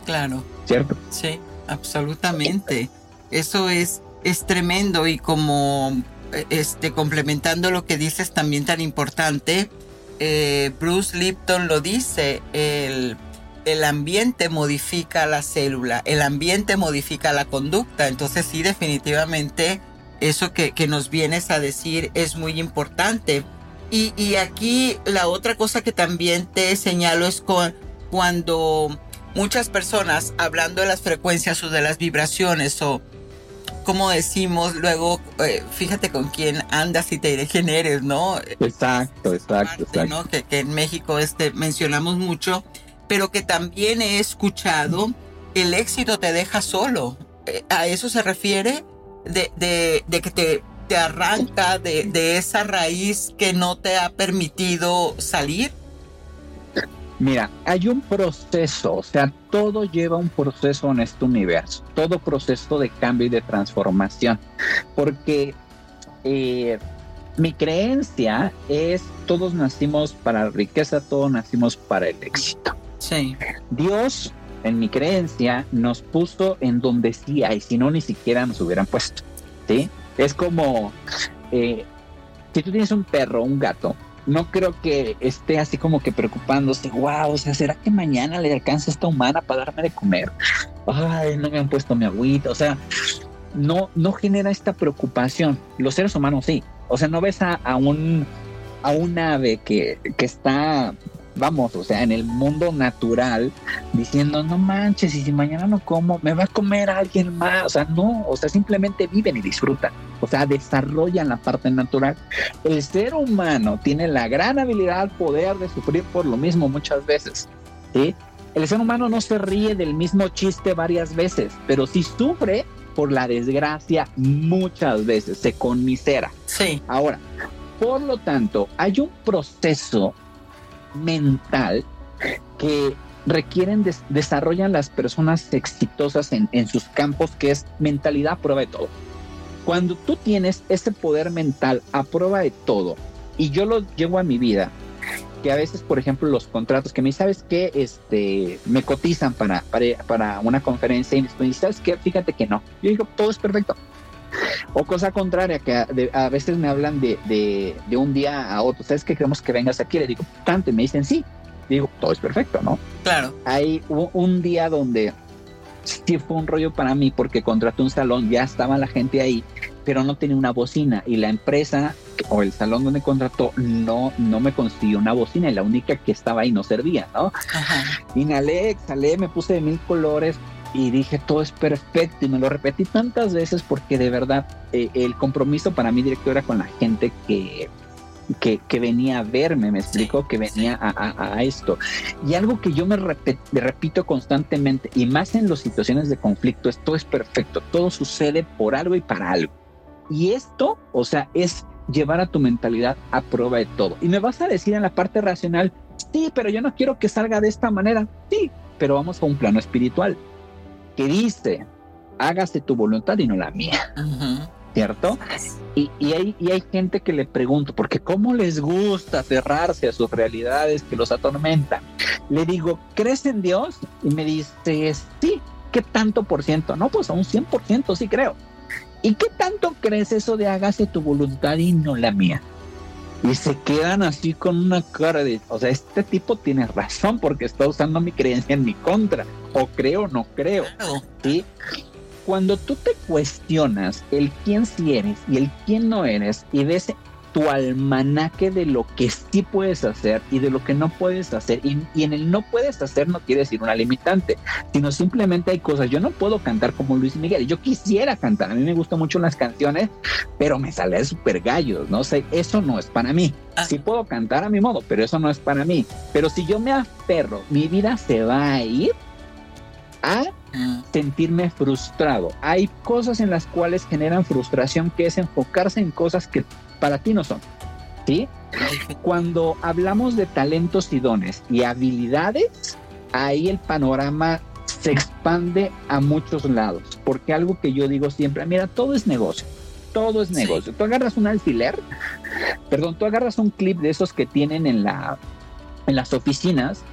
Claro. ¿Cierto? Sí, absolutamente. Eso es, es tremendo y como este, complementando lo que dices también tan importante, eh, Bruce Lipton lo dice, el el ambiente modifica la célula, el ambiente modifica la conducta. Entonces sí, definitivamente eso que, nos vienes a decir es muy importante. Y, aquí la otra cosa que también te señalo es con, cuando muchas personas, hablando de las frecuencias o de las vibraciones o como decimos, luego eh, fíjate con quién andas y te diré quién eres, ¿no? Exacto, exacto, exacto. Que, que, en México este, mencionamos mucho pero que también he escuchado, el éxito te deja solo. Eh, ¿A eso se refiere? De, de, que te, te arranca de, de, esa raíz que no te ha permitido salir? Mira, hay un proceso, o sea, todo lleva un proceso en este universo, todo proceso de cambio y de transformación, porque eh, mi creencia es todos nacimos para la riqueza, todos nacimos para el éxito. Sí. Dios, en mi creencia, nos puso en donde sí hay, si no, ni siquiera nos hubieran puesto. ¿Sí? Es como, eh, si tú tienes un perro, un gato, no creo que esté así como que preocupándose, wow, o sea, ¿será que mañana le alcanza esta humana para darme de comer? Ay, no me han puesto mi agüita, o sea, no, no genera esta preocupación. Los seres humanos sí. O sea, no ves a, a un a un ave que, que está vamos, o sea, en el mundo natural, diciendo, no manches, y si mañana no como, me va a comer alguien más. O sea, no, o sea, simplemente viven y disfrutan. O sea, desarrollan la parte natural. El ser humano tiene la gran habilidad, poder de sufrir por lo mismo muchas veces. ¿sí? El ser humano no se ríe del mismo chiste varias veces, pero sí sufre por la desgracia muchas veces, se conmisera. Sí. Ahora, por lo tanto, hay un proceso mental que requieren, desarrollan las personas exitosas en, en sus campos, que es mentalidad a prueba de todo. Cuando tú tienes ese poder mental a prueba de todo, y yo lo llevo a mi vida, que a veces, por ejemplo, los contratos que me sabes que este, me cotizan para, para, para, una conferencia y me sabes que fíjate que no. Yo digo, todo es perfecto. O cosa contraria, que a, veces me hablan de, de, un día a otro, ¿sabes que queremos que vengas aquí? Le digo, tanto, y me dicen sí. Digo, todo es perfecto, ¿no? Claro. Hay un, día donde sí fue un rollo para mí porque contraté un salón, ya estaba la gente ahí, pero no tenía una bocina y la empresa o el salón donde contrató no, no me consiguió una bocina y la única que estaba ahí no servía, ¿no? Ajá. Inhalé, exhalé, me puse de mil colores, y dije todo es perfecto y me lo repetí tantas veces porque de verdad eh, el compromiso para mi director era con la gente que, que, que venía a verme, me explico, que venía a, a, esto. Y algo que yo me, repito constantemente, y más en las situaciones de conflicto, esto es perfecto, todo sucede por algo y para algo. Y esto, o sea, es llevar a tu mentalidad a prueba de todo. Y me vas a decir en la parte racional, sí, pero yo no quiero que salga de esta manera. Sí, pero vamos a un plano espiritual que dice, hágase tu voluntad y no la mía. ¿Cierto? Y, hay, y hay gente que le pregunto, porque ¿cómo les gusta cerrarse a sus realidades que los atormentan? Le digo, ¿crees en Dios? Y me dice, sí, ¿qué tanto por ciento? No, pues a un 100% sí creo. ¿Y qué tanto crees eso de hágase tu voluntad y no la mía? Y se quedan así con una cara de, o sea, este tipo tiene razón porque está usando mi creencia en mi contra. O creo o no creo. ¿sí? Cuando tú te cuestionas el quién sí eres y el quién no eres y ves tu almanaque de lo que sí puedes hacer y de lo que no puedes hacer. Y, en el no puedes hacer no quiere decir una limitante, sino simplemente hay cosas. Yo no puedo cantar como Luis Miguel. Yo quisiera cantar. A mí me gustan mucho las canciones, pero me sale súper gallos, ¿no? sé, eso no es para mí. Ah. Sí puedo cantar a mi modo, pero eso no es para mí. Pero si yo me aferro, mi vida se va a ir a mm. sentirme frustrado. Hay cosas en las cuales generan frustración que es enfocarse en cosas que para ti no son. ¿Sí? Cuando hablamos de talentos y dones y habilidades, ahí el panorama se expande a muchos lados, porque algo que yo digo siempre, mira, todo es negocio, todo es negocio. Tú agarras un alfiler, perdón, tú agarras un clip de esos que tienen en la en las oficinas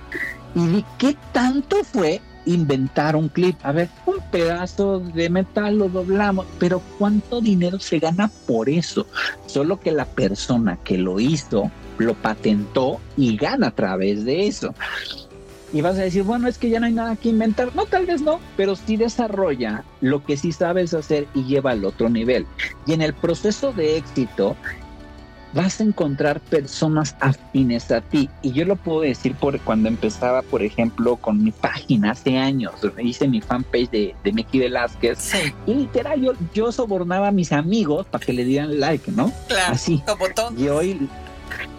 y vi qué tanto fue inventar un clip. A ver, un pedazo de metal lo doblamos, pero ¿cuánto dinero se gana por eso? Solo que la persona que lo hizo lo patentó y gana a través de eso. Y vas a decir, bueno, es que ya no hay nada que inventar. No, tal vez no, pero sí desarrolla lo que sí sabes hacer y lleva al otro nivel. Y en el proceso de éxito vas a encontrar personas afines a ti. Y yo lo puedo decir por cuando empezaba, por ejemplo, con mi página hace años. Hice mi fanpage de, de Mickey Velázquez. Y literal, yo, yo sobornaba a mis amigos para que le dieran like, ¿no? Claro. Así. Y hoy,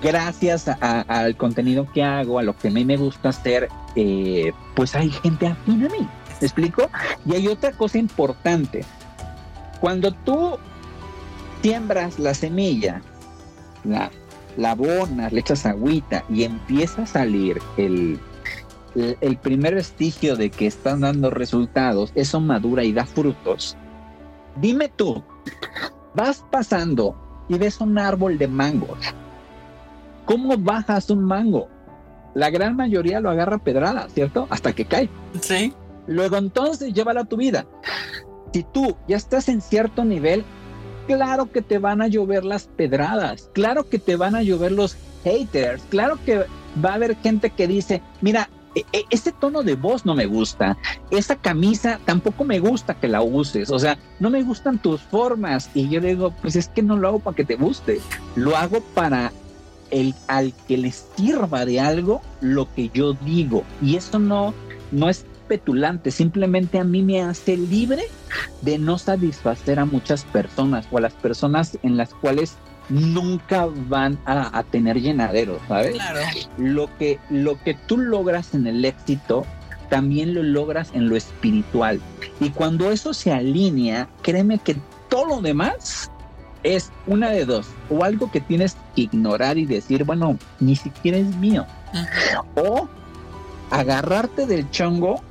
gracias al contenido que hago, a lo que a mí me gusta hacer, eh, pues hay gente afín a mí. ¿Me explico? Y hay otra cosa importante. Cuando tú siembras la semilla la, la abonas, le echas agüita y empieza a salir el, el, primer vestigio de que están dando resultados, eso madura y da frutos. Dime tú, vas pasando y ves un árbol de mangos. ¿Cómo bajas un mango? La gran mayoría lo agarra pedrada, ¿cierto? Hasta que cae. Sí. Luego entonces llévala a tu vida. Si tú ya estás en cierto nivel, claro que te van a llover las pedradas, claro que te van a llover los haters, claro que va a haber gente que dice, mira, e, e, ese tono de voz no me gusta, esa camisa tampoco me gusta que la uses, o sea, no me gustan tus formas y yo digo, pues es que no lo hago para que te guste, lo hago para el al que le sirva de algo lo que yo digo y eso no no es petulante, simplemente a mí me hace libre de no satisfacer a muchas personas o a las personas en las cuales nunca van a, tener llenadero, ¿sabes? Lo que, lo que tú logras en el éxito, también lo logras en lo espiritual. Y cuando eso se alinea, créeme que todo lo demás es una de dos, o algo que tienes que ignorar y decir, bueno, ni siquiera es mío. O agarrarte del chongo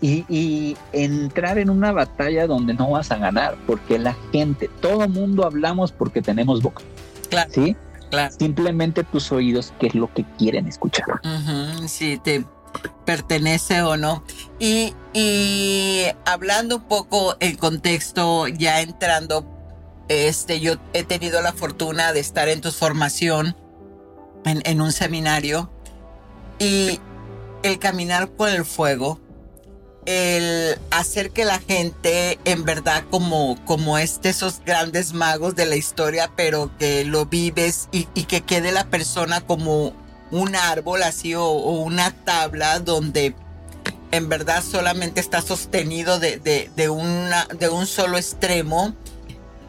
y, entrar en una batalla donde no vas a ganar, porque la gente, todo mundo hablamos porque tenemos boca. Claro. ¿Sí? Claro. Simplemente tus oídos, qué es lo que quieren escuchar. si te pertenece o no. Y, y hablando un poco el contexto, ya entrando, este, yo he tenido la fortuna de estar en tu formación, en, en un seminario, y el caminar por el fuego el hacer que la gente en verdad como, como este, esos grandes magos de la historia, pero que lo vives y, que quede la persona como un árbol así o, una tabla donde en verdad solamente está sostenido de, de, una, de un solo extremo.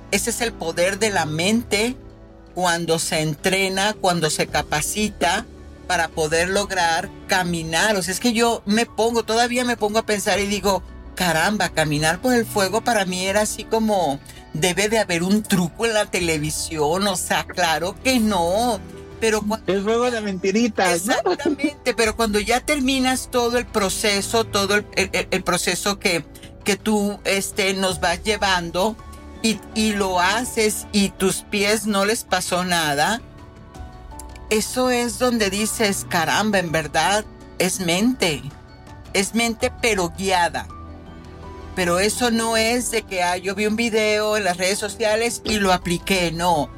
Ese es el poder de la mente cuando se entrena, cuando se capacita para poder lograr caminar. O sea, es que yo me pongo, todavía me pongo a pensar y digo, caramba, caminar por el fuego para mí era así como, debe de haber un truco en la televisión. O sea, claro que no. Pero cuando, es fuego de mentiritas. Exactamente, pero cuando ya terminas todo el proceso, todo el, proceso que, que tú este, nos vas llevando, y, lo haces y tus pies no les pasó nada, eso es donde dices, caramba, en verdad es mente, es mente pero guiada. Pero eso no es de que ah, yo vi un video en las redes sociales y lo apliqué, no.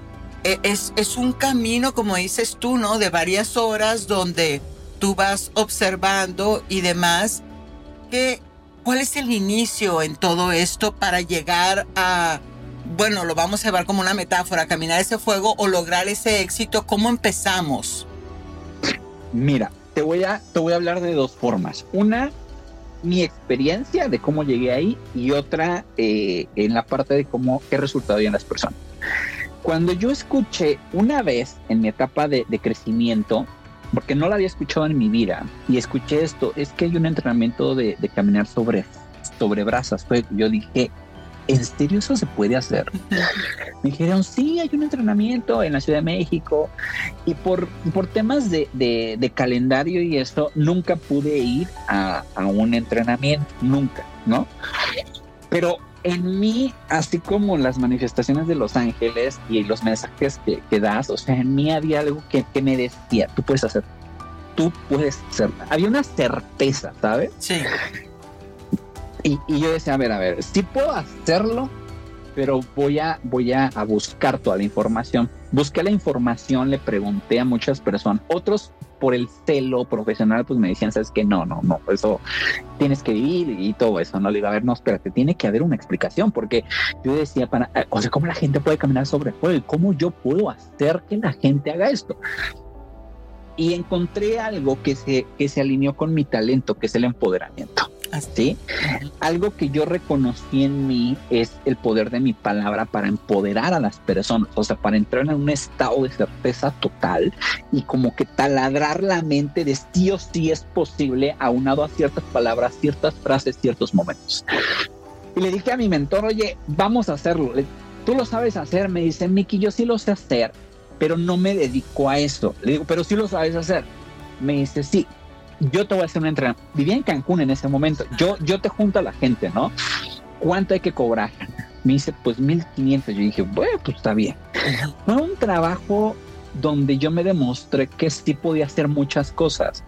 E, es, es un camino, como dices tú, ¿no? De varias horas donde tú vas observando y demás. Que, ¿Cuál es el inicio en todo esto para llegar a bueno, lo vamos a llevar como una metáfora, caminar ese fuego o lograr ese éxito, ¿cómo empezamos? Mira, te voy a, te voy a hablar de dos formas. Una, mi experiencia de cómo llegué ahí y otra eh, en la parte de cómo he resultado en las personas. Cuando yo escuché una vez en mi etapa de, crecimiento, porque no lo había escuchado en mi vida, y escuché esto, es que hay un entrenamiento de, de caminar sobre, sobre brasas. yo dije, ¿en serio eso se puede hacer? Me dijeron, sí, hay un entrenamiento en la Ciudad de México y por, por temas de, de, calendario y eso, nunca pude ir a, a, un entrenamiento, nunca, ¿no? Pero en mí, así como las manifestaciones de los ángeles y los mensajes que, que das, o sea, en mí había algo que, que me decía, tú puedes hacer, tú puedes hacer. Había una certeza, ¿sabes? Sí y, yo decía, a ver, a ver, sí puedo hacerlo, pero voy a, voy a, buscar toda la información. Busqué la información, le pregunté a muchas personas, otros por el celo profesional, pues me decían, sabes que no, no, no, eso tienes que vivir y todo eso. No le digo, a ver, no, espérate, tiene que haber una explicación, porque yo decía, para, o sea, ¿cómo la gente puede caminar sobre el fuego? ¿Cómo yo puedo hacer que la gente haga esto? Y encontré algo que se, que se alineó con mi talento, que es el empoderamiento. ¿Sí? Algo que yo reconocí en mí es el poder de mi palabra para empoderar a las personas, o sea, para entrar en un estado de certeza total y como que taladrar la mente de sí o sí es posible aunado a ciertas palabras, ciertas frases, ciertos momentos. Y le dije a mi mentor, oye, vamos a hacerlo. Tú lo sabes hacer, me dice, Miki, yo sí lo sé hacer, pero no me dedico a eso. Le digo, pero sí lo sabes hacer. Me dice, sí, yo te voy a hacer un entrenamiento. Vivía en Cancún en ese momento. Yo, yo te junto a la gente, ¿no? ¿Cuánto hay que cobrar? Me dice, pues 1500. Yo dije, bueno, pues está bien. Fue un trabajo donde yo me demostré que sí podía hacer muchas cosas.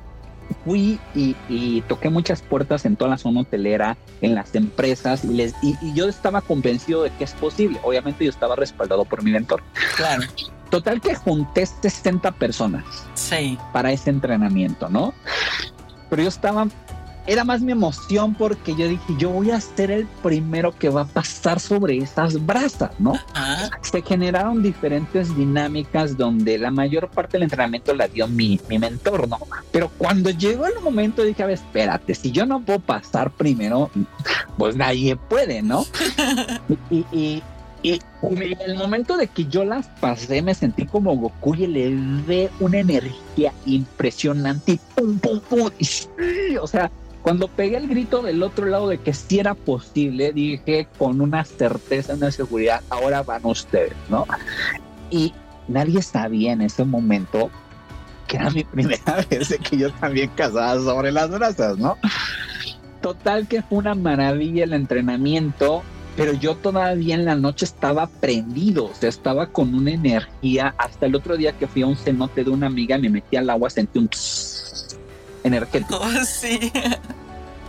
Fui y, toqué muchas puertas en toda la zona hotelera, en las empresas, y, les, y, y yo estaba convencido de que es posible. Obviamente yo estaba respaldado por mi mentor. Claro. Total que junté 60 personas sí. para ese entrenamiento, ¿no? Pero yo estaba, era más mi emoción porque yo dije, yo voy a ser el primero que va a pasar sobre esas brasas, ¿no? Se generaron diferentes dinámicas donde la mayor parte del entrenamiento la dio mi, mi mentor, ¿no? Pero cuando llegó el momento dije, a ver, espérate, si yo no puedo pasar primero, pues nadie puede, ¿no? y, y en el momento de que yo las pasé, me sentí como Goku y le di una energía impresionante. pum, pum, pum. o sea, cuando pegué el grito del otro lado de que si era posible, dije con una certeza, una seguridad, ahora van ustedes, ¿no? Y nadie sabía en ese momento que era mi primera vez de que yo también casaba sobre las brasas, ¿no? Total que fue una maravilla el entrenamiento pero yo todavía en la noche estaba prendido, o sea, estaba con una energía. Hasta el otro día que fui a un cenote de una amiga, me metí al agua, sentí un energético. Oh, sí.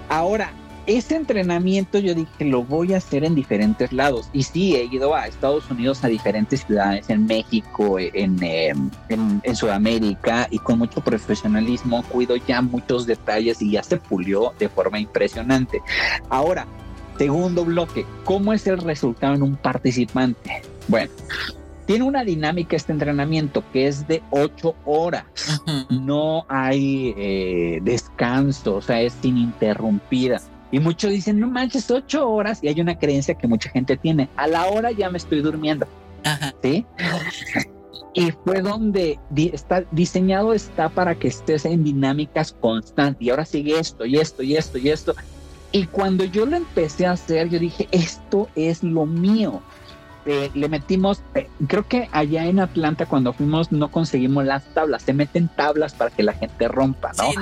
Ahora, ese entrenamiento yo dije, lo voy a hacer en diferentes lados. Y sí, he ido a Estados Unidos, a diferentes ciudades, en México, en, em, en, en, Sudamérica, y con mucho profesionalismo cuido ya muchos detalles y ya se pulió de forma impresionante. Ahora, Segundo bloque, ¿cómo es el resultado en un participante? Bueno, tiene una dinámica este entrenamiento que es de ocho horas. No hay eh, descanso, o sea, es ininterrumpida. Y muchos dicen, no manches, ocho horas. Y hay una creencia que mucha gente tiene. A la hora ya me estoy durmiendo. ¿Sí? Y fue donde está diseñado está para que estés en dinámicas constantes. Y ahora sigue esto y esto y esto y esto. Y cuando yo lo empecé a hacer, yo dije, esto es lo mío. Eh, le metimos, eh, creo que allá en Atlanta cuando fuimos no conseguimos las tablas, se meten tablas para que la gente rompa, ¿no? Sí,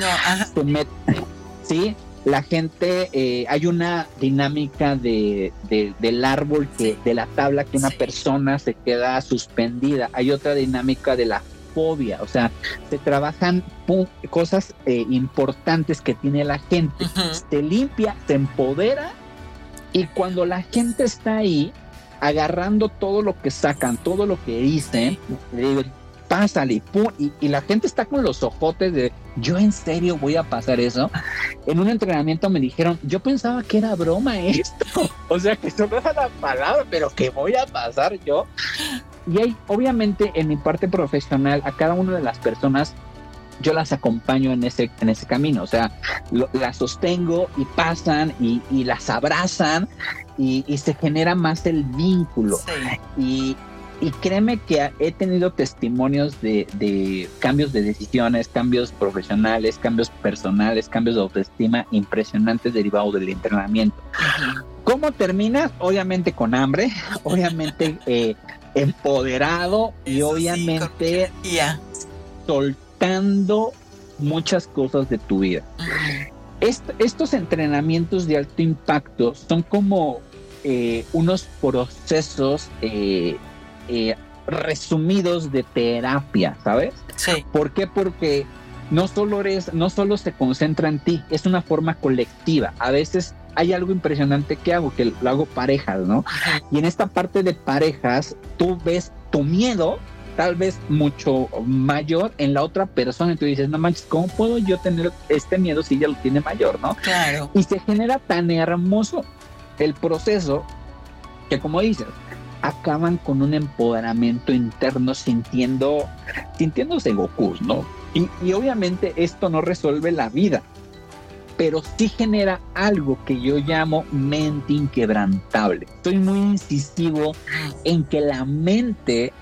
no, sí la gente, eh, hay una dinámica de, del árbol, que, de la tabla que una persona se queda suspendida, hay otra dinámica de la fobia, o sea, se trabajan cosas importantes que tiene la gente, se limpia, se empodera y cuando la gente está ahí, agarrando todo lo que sacan, todo lo que dicen, le digo, pásale, y, y, la gente está con los ojotes de, yo en serio voy a pasar eso. En un entrenamiento me dijeron, yo pensaba que era broma esto, o sea, que eso no era la palabra, pero que voy a pasar yo. Y hay, obviamente, en mi parte profesional, a cada una de las personas yo las acompaño en ese, en ese camino, o sea, las sostengo y pasan y, y las abrazan y, y, se genera más el vínculo. Y, y, créeme que he tenido testimonios de, de, cambios de decisiones, cambios profesionales, cambios personales, cambios de autoestima impresionantes derivados del entrenamiento. ¿Cómo terminas? Obviamente con hambre, obviamente eh, empoderado y obviamente soltando muchas cosas de tu vida. estos entrenamientos de alto impacto son como eh, unos procesos eh, eh, resumidos de terapia, ¿sabes? Sí. ¿Por qué? Porque no solo eres, no solo se concentra en ti, es una forma colectiva. A veces hay algo impresionante que hago, que lo hago parejas, ¿no? Y en esta parte de parejas, tú ves tu miedo tal vez mucho mayor en la otra persona y tú dices, no manches, ¿cómo puedo yo tener este miedo si ella lo tiene mayor, no? Claro. Y se genera tan hermoso el proceso que como dices, acaban con un empoderamiento interno sintiendo, sintiéndose Goku, ¿no? Y, y obviamente esto no resuelve la vida, pero sí genera algo que yo llamo mente inquebrantable. Estoy muy incisivo en que la mente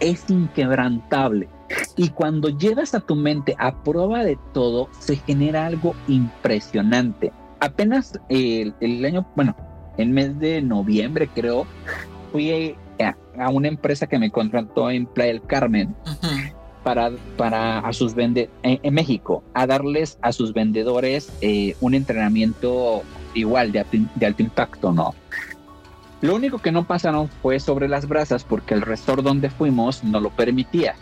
es inquebrantable. Y cuando llegas a tu mente a prueba de todo, se genera algo impresionante. Apenas el, año, bueno, el mes de noviembre creo, fui a, una empresa que me contrató en Playa del Carmen para, para a sus vende en, México, a darles a sus vendedores eh, un entrenamiento igual de, de alto impacto, ¿no? Lo único que no pasaron fue sobre las brasas porque el resort donde fuimos no lo permitía.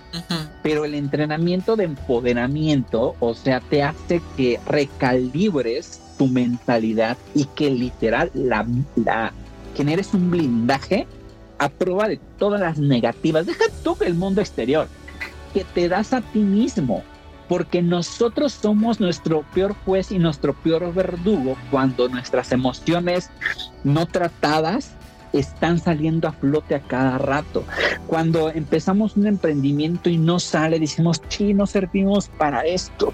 Pero el entrenamiento de empoderamiento, o sea, te hace que recalibres tu mentalidad y que literal la, la generes un blindaje a prueba de todas las negativas. Deja tú el mundo exterior, que te das a ti mismo. Porque nosotros somos nuestro peor juez y nuestro peor verdugo cuando nuestras emociones no tratadas están saliendo a flote a cada rato. Cuando empezamos un emprendimiento y no sale, decimos, sí, no servimos para esto.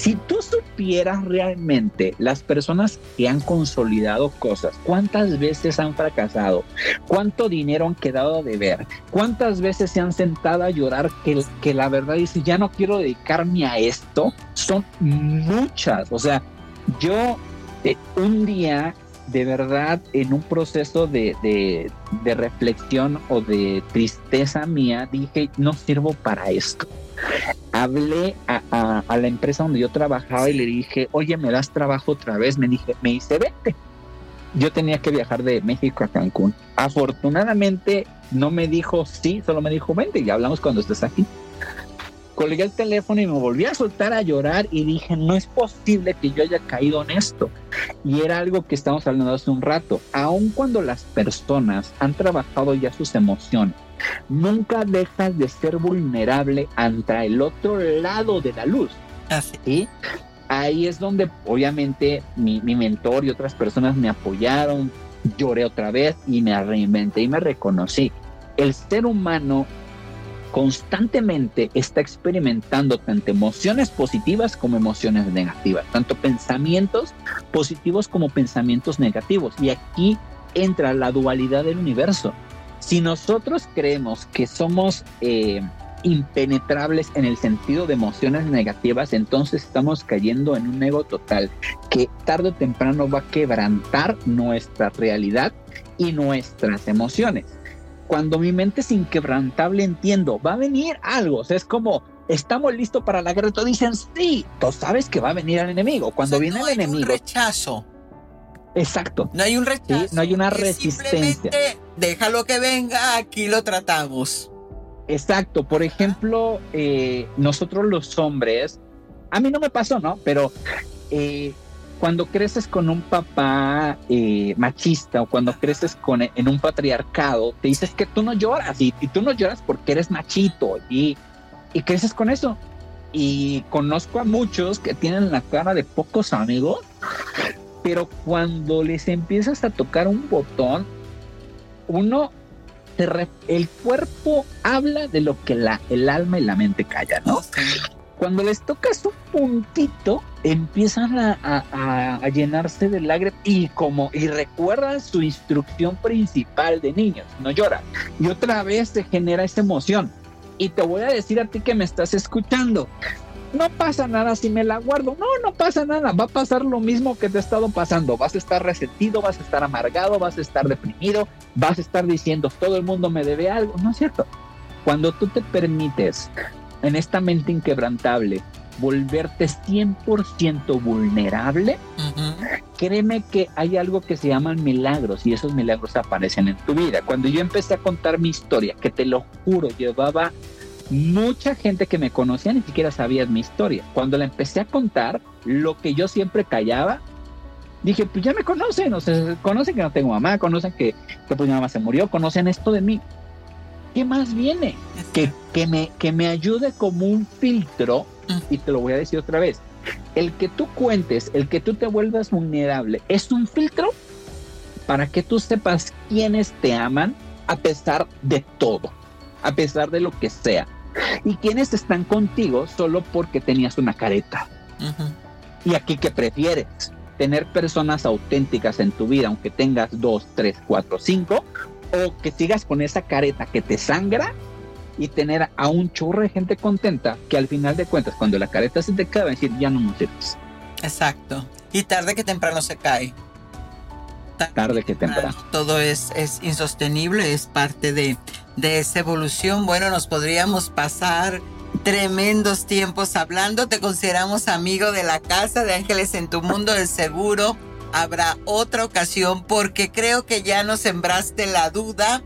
Si tú supieras realmente las personas que han consolidado cosas, cuántas veces han fracasado, cuánto dinero han quedado de ver, cuántas veces se han sentado a llorar que, la verdad dice, ya no quiero dedicarme a esto, son muchas. O sea, yo eh, un día de verdad en un proceso de, reflexión o de tristeza mía, dije, no sirvo para esto. Hablé a, a, la empresa donde yo trabajaba y le dije, oye, ¿me das trabajo otra vez? Me, dije, me dice, vete. Yo tenía que viajar de México a Cancún. Afortunadamente no me dijo sí, solo me dijo, vente y hablamos cuando estés aquí colgué el teléfono y me volví a soltar a llorar y dije, no es posible que yo haya caído en esto. Y era algo que estamos hablando hace un rato. Aun cuando las personas han trabajado ya sus emociones, nunca dejas de ser vulnerable ante el otro lado de la luz. Así. Ahí es donde obviamente mi, mi mentor y otras personas me apoyaron, lloré otra vez y me reinventé y me reconocí. El ser humano constantemente está experimentando tanto emociones positivas como emociones negativas, tanto pensamientos positivos como pensamientos negativos. Y aquí entra la dualidad del universo. Si nosotros creemos que somos, eh, impenetrables en el sentido de emociones negativas, entonces estamos cayendo en un ego total que tarde o temprano va a quebrantar nuestra realidad y nuestras emociones. Cuando mi mente es inquebrantable, entiendo, va a venir algo, o sea, es como, estamos listos para la guerra, todos dicen, sí, tú sabes que va a venir el enemigo. Cuando viene el enemigo... Un rechazo. Exacto. No hay un rechazo. no hay una resistencia. Déjalo que venga, aquí lo tratamos. Exacto. Por ejemplo, eh, nosotros los hombres, a mí no me pasó, ¿no? Pero eh, cuando creces con un papá eh, machista o cuando creces con, en un patriarcado, te dices que tú no lloras y, tú no lloras porque eres machito y, y creces con eso. Y conozco a muchos que tienen la cara de pocos amigos pero cuando les empiezas a tocar un botón, uno, el cuerpo habla de lo que la, el alma y la mente callan, ¿no? Cuando les tocas un puntito, empiezan a, llenarse de lágrimas y como y recuerdan su instrucción principal de niños, no lloran. Y otra vez se genera esa emoción. Y te voy a decir a ti que me estás escuchando, no pasa nada si me la guardo. No, no pasa nada. Va a pasar lo mismo que te ha estado pasando. Vas a estar resentido, vas a estar amargado, vas a estar deprimido, vas a estar diciendo todo el mundo me debe algo. No es cierto. Cuando tú te permites en esta mente inquebrantable volverte 100% vulnerable, créeme que hay algo que se llaman milagros y esos milagros aparecen en tu vida. Cuando yo empecé a contar mi historia, que te lo juro, llevaba mucha gente que me conocía ni siquiera sabía mi historia. Cuando la empecé a contar, lo que yo siempre callaba, dije, pues ya me conocen, o sea, conocen que no tengo mamá, conocen que, que pues mi mamá se murió, conocen esto de mí. ¿Qué más viene? Que, que, me, que me ayude como un filtro, y te lo voy a decir otra vez, el que tú cuentes, el que tú te vuelvas vulnerable, es un filtro para que tú sepas quiénes te aman a pesar de todo, a pesar de lo que sea y quienes están contigo solo porque tenías una careta. Y aquí, ¿qué prefieres? Tener personas auténticas en tu vida, aunque tengas dos, tres, cuatro, cinco, o que sigas con esa careta que te sangra y tener a un chorro de gente contenta que al final de cuentas, cuando la careta se te cae, va a decir, ya no me sirves. Exacto. Y tarde que temprano se cae. Tarde, que temprano. Todo es, es insostenible, es parte de, de esa evolución. Bueno, nos podríamos pasar tremendos tiempos hablando. Te consideramos amigo de la casa de Ángeles en tu mundo del seguro. Habrá otra ocasión porque creo que ya nos sembraste la duda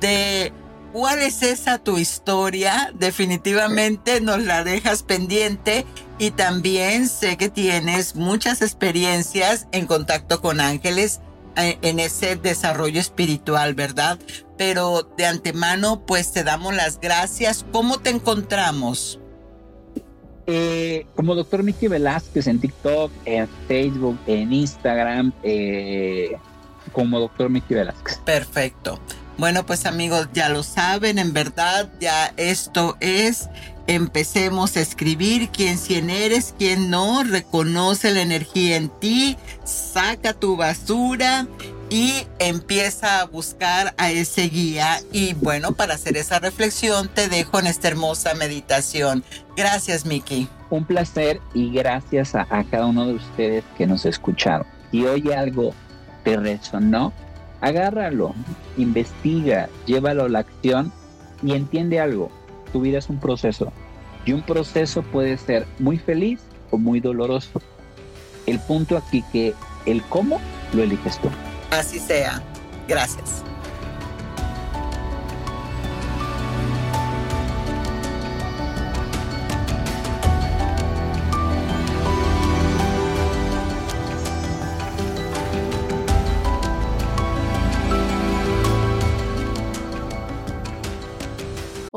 de cuál es esa tu historia. Definitivamente nos la dejas pendiente y también sé que tienes muchas experiencias en contacto con ángeles en ese desarrollo espiritual, ¿verdad? pero de antemano pues te damos las gracias. ¿Cómo te encontramos? Eh, como doctor Miki Velázquez en TikTok, en Facebook, en Instagram, eh, como doctor Miki Velázquez. Perfecto. Bueno, pues amigos, ya lo saben, en verdad, ya esto es. Empecemos a escribir quién, eres, quién no, reconoce la energía en ti, saca tu basura y empieza a buscar a ese guía. Y bueno, para hacer esa reflexión te dejo en esta hermosa meditación. Gracias, Miki. Un placer y gracias a, cada uno de ustedes que nos escucharon. Si hoy algo te resonó, agárralo, investiga, llévalo a la acción y entiende algo. Tu vida es un proceso y un proceso puede ser muy feliz o muy doloroso. El punto aquí que el cómo lo eliges tú. Así sea. Gracias.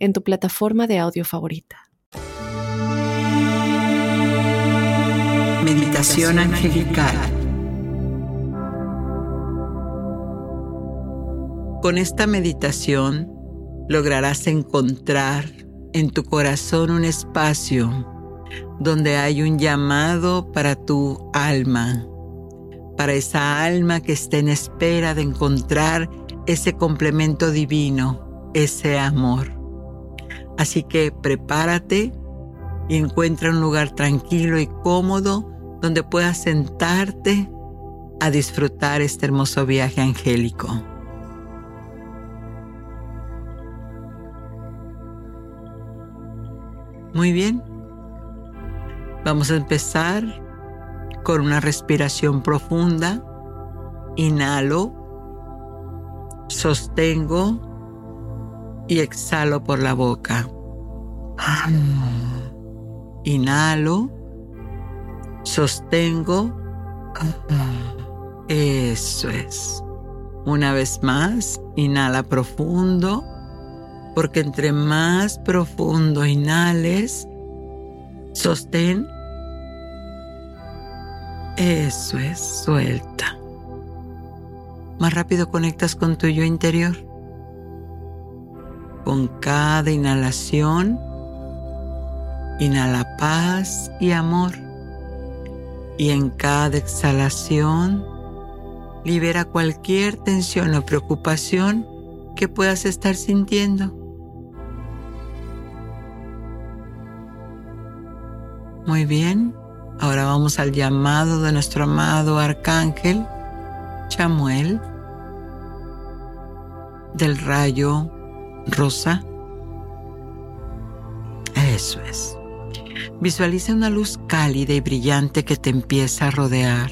en tu plataforma de audio favorita. Meditación angelical. Con esta meditación lograrás encontrar en tu corazón un espacio donde hay un llamado para tu alma, para esa alma que está en espera de encontrar ese complemento divino, ese amor Así que prepárate y encuentra un lugar tranquilo y cómodo donde puedas sentarte a disfrutar este hermoso viaje angélico. Muy bien. Vamos a empezar con una respiración profunda. Inhalo, sostengo y exhalo por la boca. Inhalo, sostengo. Eso es. Una vez más, inhala profundo, porque entre más profundo inhales, sostén. Eso es, suelta. Más rápido conectas con tu yo interior. Con cada inhalación, Inhala paz y amor. Y en cada exhalación, libera cualquier tensión o preocupación que puedas estar sintiendo. Muy bien, ahora vamos al llamado de nuestro amado arcángel Chamuel del rayo rosa. Eso es. Visualiza una luz cálida y brillante que te empieza a rodear,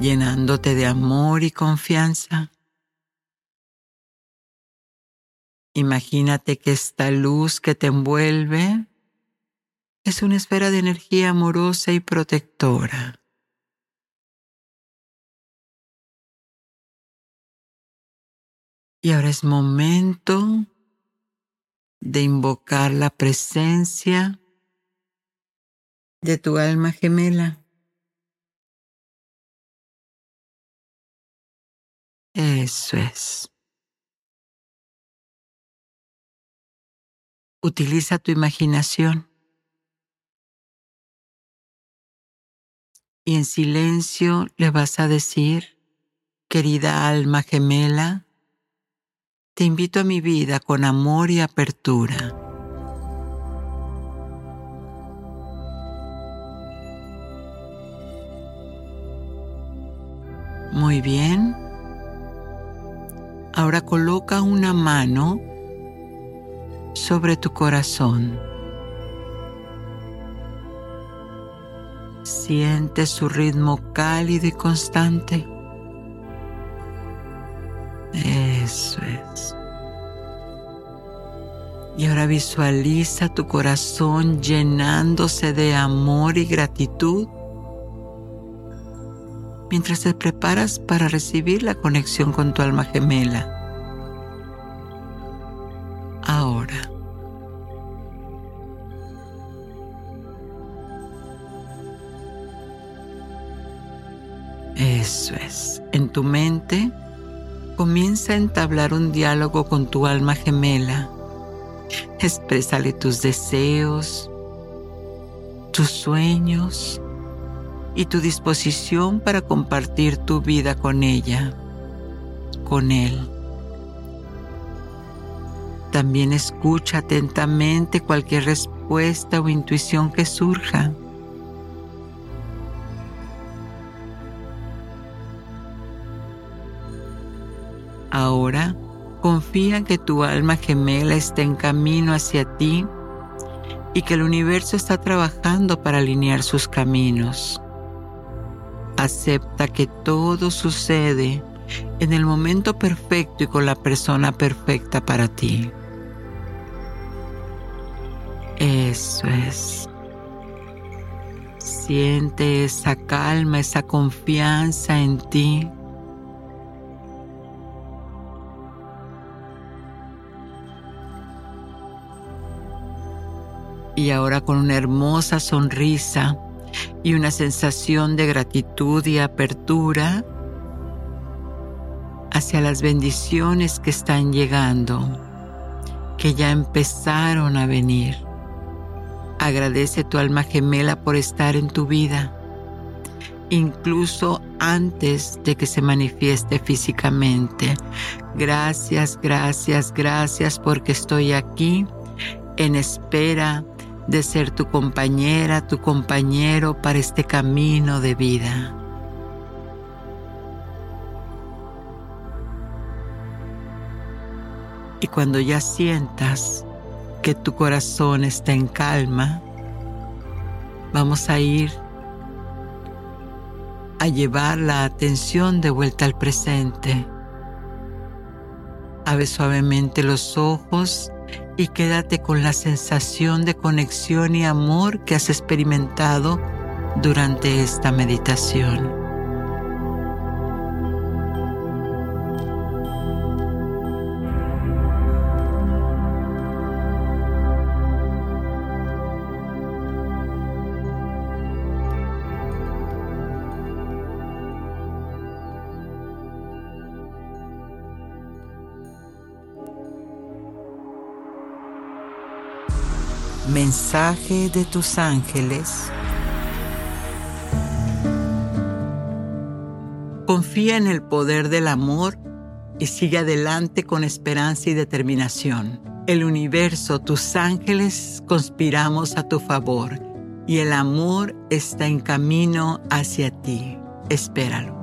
llenándote de amor y confianza. Imagínate que esta luz que te envuelve es una esfera de energía amorosa y protectora. Y ahora es momento de invocar la presencia de tu alma gemela. Eso es. Utiliza tu imaginación y en silencio le vas a decir, querida alma gemela, te invito a mi vida con amor y apertura. Muy bien. Ahora coloca una mano sobre tu corazón. Siente su ritmo cálido y constante. Eso es. Y ahora visualiza tu corazón llenándose de amor y gratitud mientras te preparas para recibir la conexión con tu alma gemela. Ahora. Eso es. En tu mente comienza a entablar un diálogo con tu alma gemela. Exprésale tus deseos, tus sueños y tu disposición para compartir tu vida con ella, con él. También escucha atentamente cualquier respuesta o intuición que surja. Confía que tu alma gemela está en camino hacia ti y que el universo está trabajando para alinear sus caminos. Acepta que todo sucede en el momento perfecto y con la persona perfecta para ti. Eso es. Siente esa calma, esa confianza en ti Y ahora con una hermosa sonrisa y una sensación de gratitud y apertura hacia las bendiciones que están llegando, que ya empezaron a venir. Agradece tu alma gemela por estar en tu vida, incluso antes de que se manifieste físicamente. Gracias, gracias, gracias porque estoy aquí en espera de ser tu compañera, tu compañero para este camino de vida. Y cuando ya sientas que tu corazón está en calma, vamos a ir a llevar la atención de vuelta al presente. Abre suavemente los ojos y quédate con la sensación de conexión y amor que has experimentado durante esta meditación. Mensaje de tus ángeles. Confía en el poder del amor y sigue adelante con esperanza y determinación. El universo, tus ángeles, conspiramos a tu favor y el amor está en camino hacia ti. Espéralo.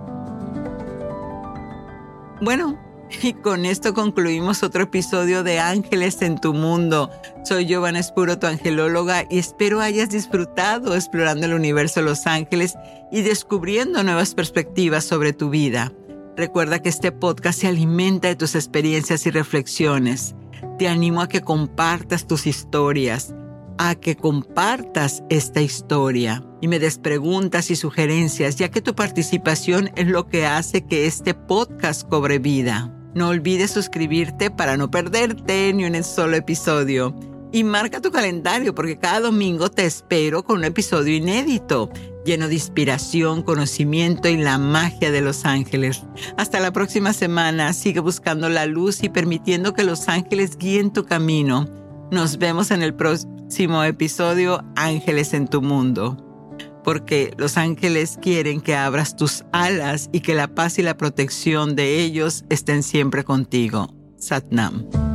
Bueno, y con esto concluimos otro episodio de Ángeles en tu Mundo. Soy Giovanna Espuro, tu angelóloga, y espero hayas disfrutado explorando el universo de los ángeles y descubriendo nuevas perspectivas sobre tu vida. Recuerda que este podcast se alimenta de tus experiencias y reflexiones. Te animo a que compartas tus historias, a que compartas esta historia y me des preguntas y sugerencias, ya que tu participación es lo que hace que este podcast cobre vida. No olvides suscribirte para no perderte ni un solo episodio. Y marca tu calendario porque cada domingo te espero con un episodio inédito, lleno de inspiración, conocimiento y la magia de los ángeles. Hasta la próxima semana, sigue buscando la luz y permitiendo que los ángeles guíen tu camino. Nos vemos en el próximo episodio Ángeles en tu Mundo porque los ángeles quieren que abras tus alas y que la paz y la protección de ellos estén siempre contigo. Satnam.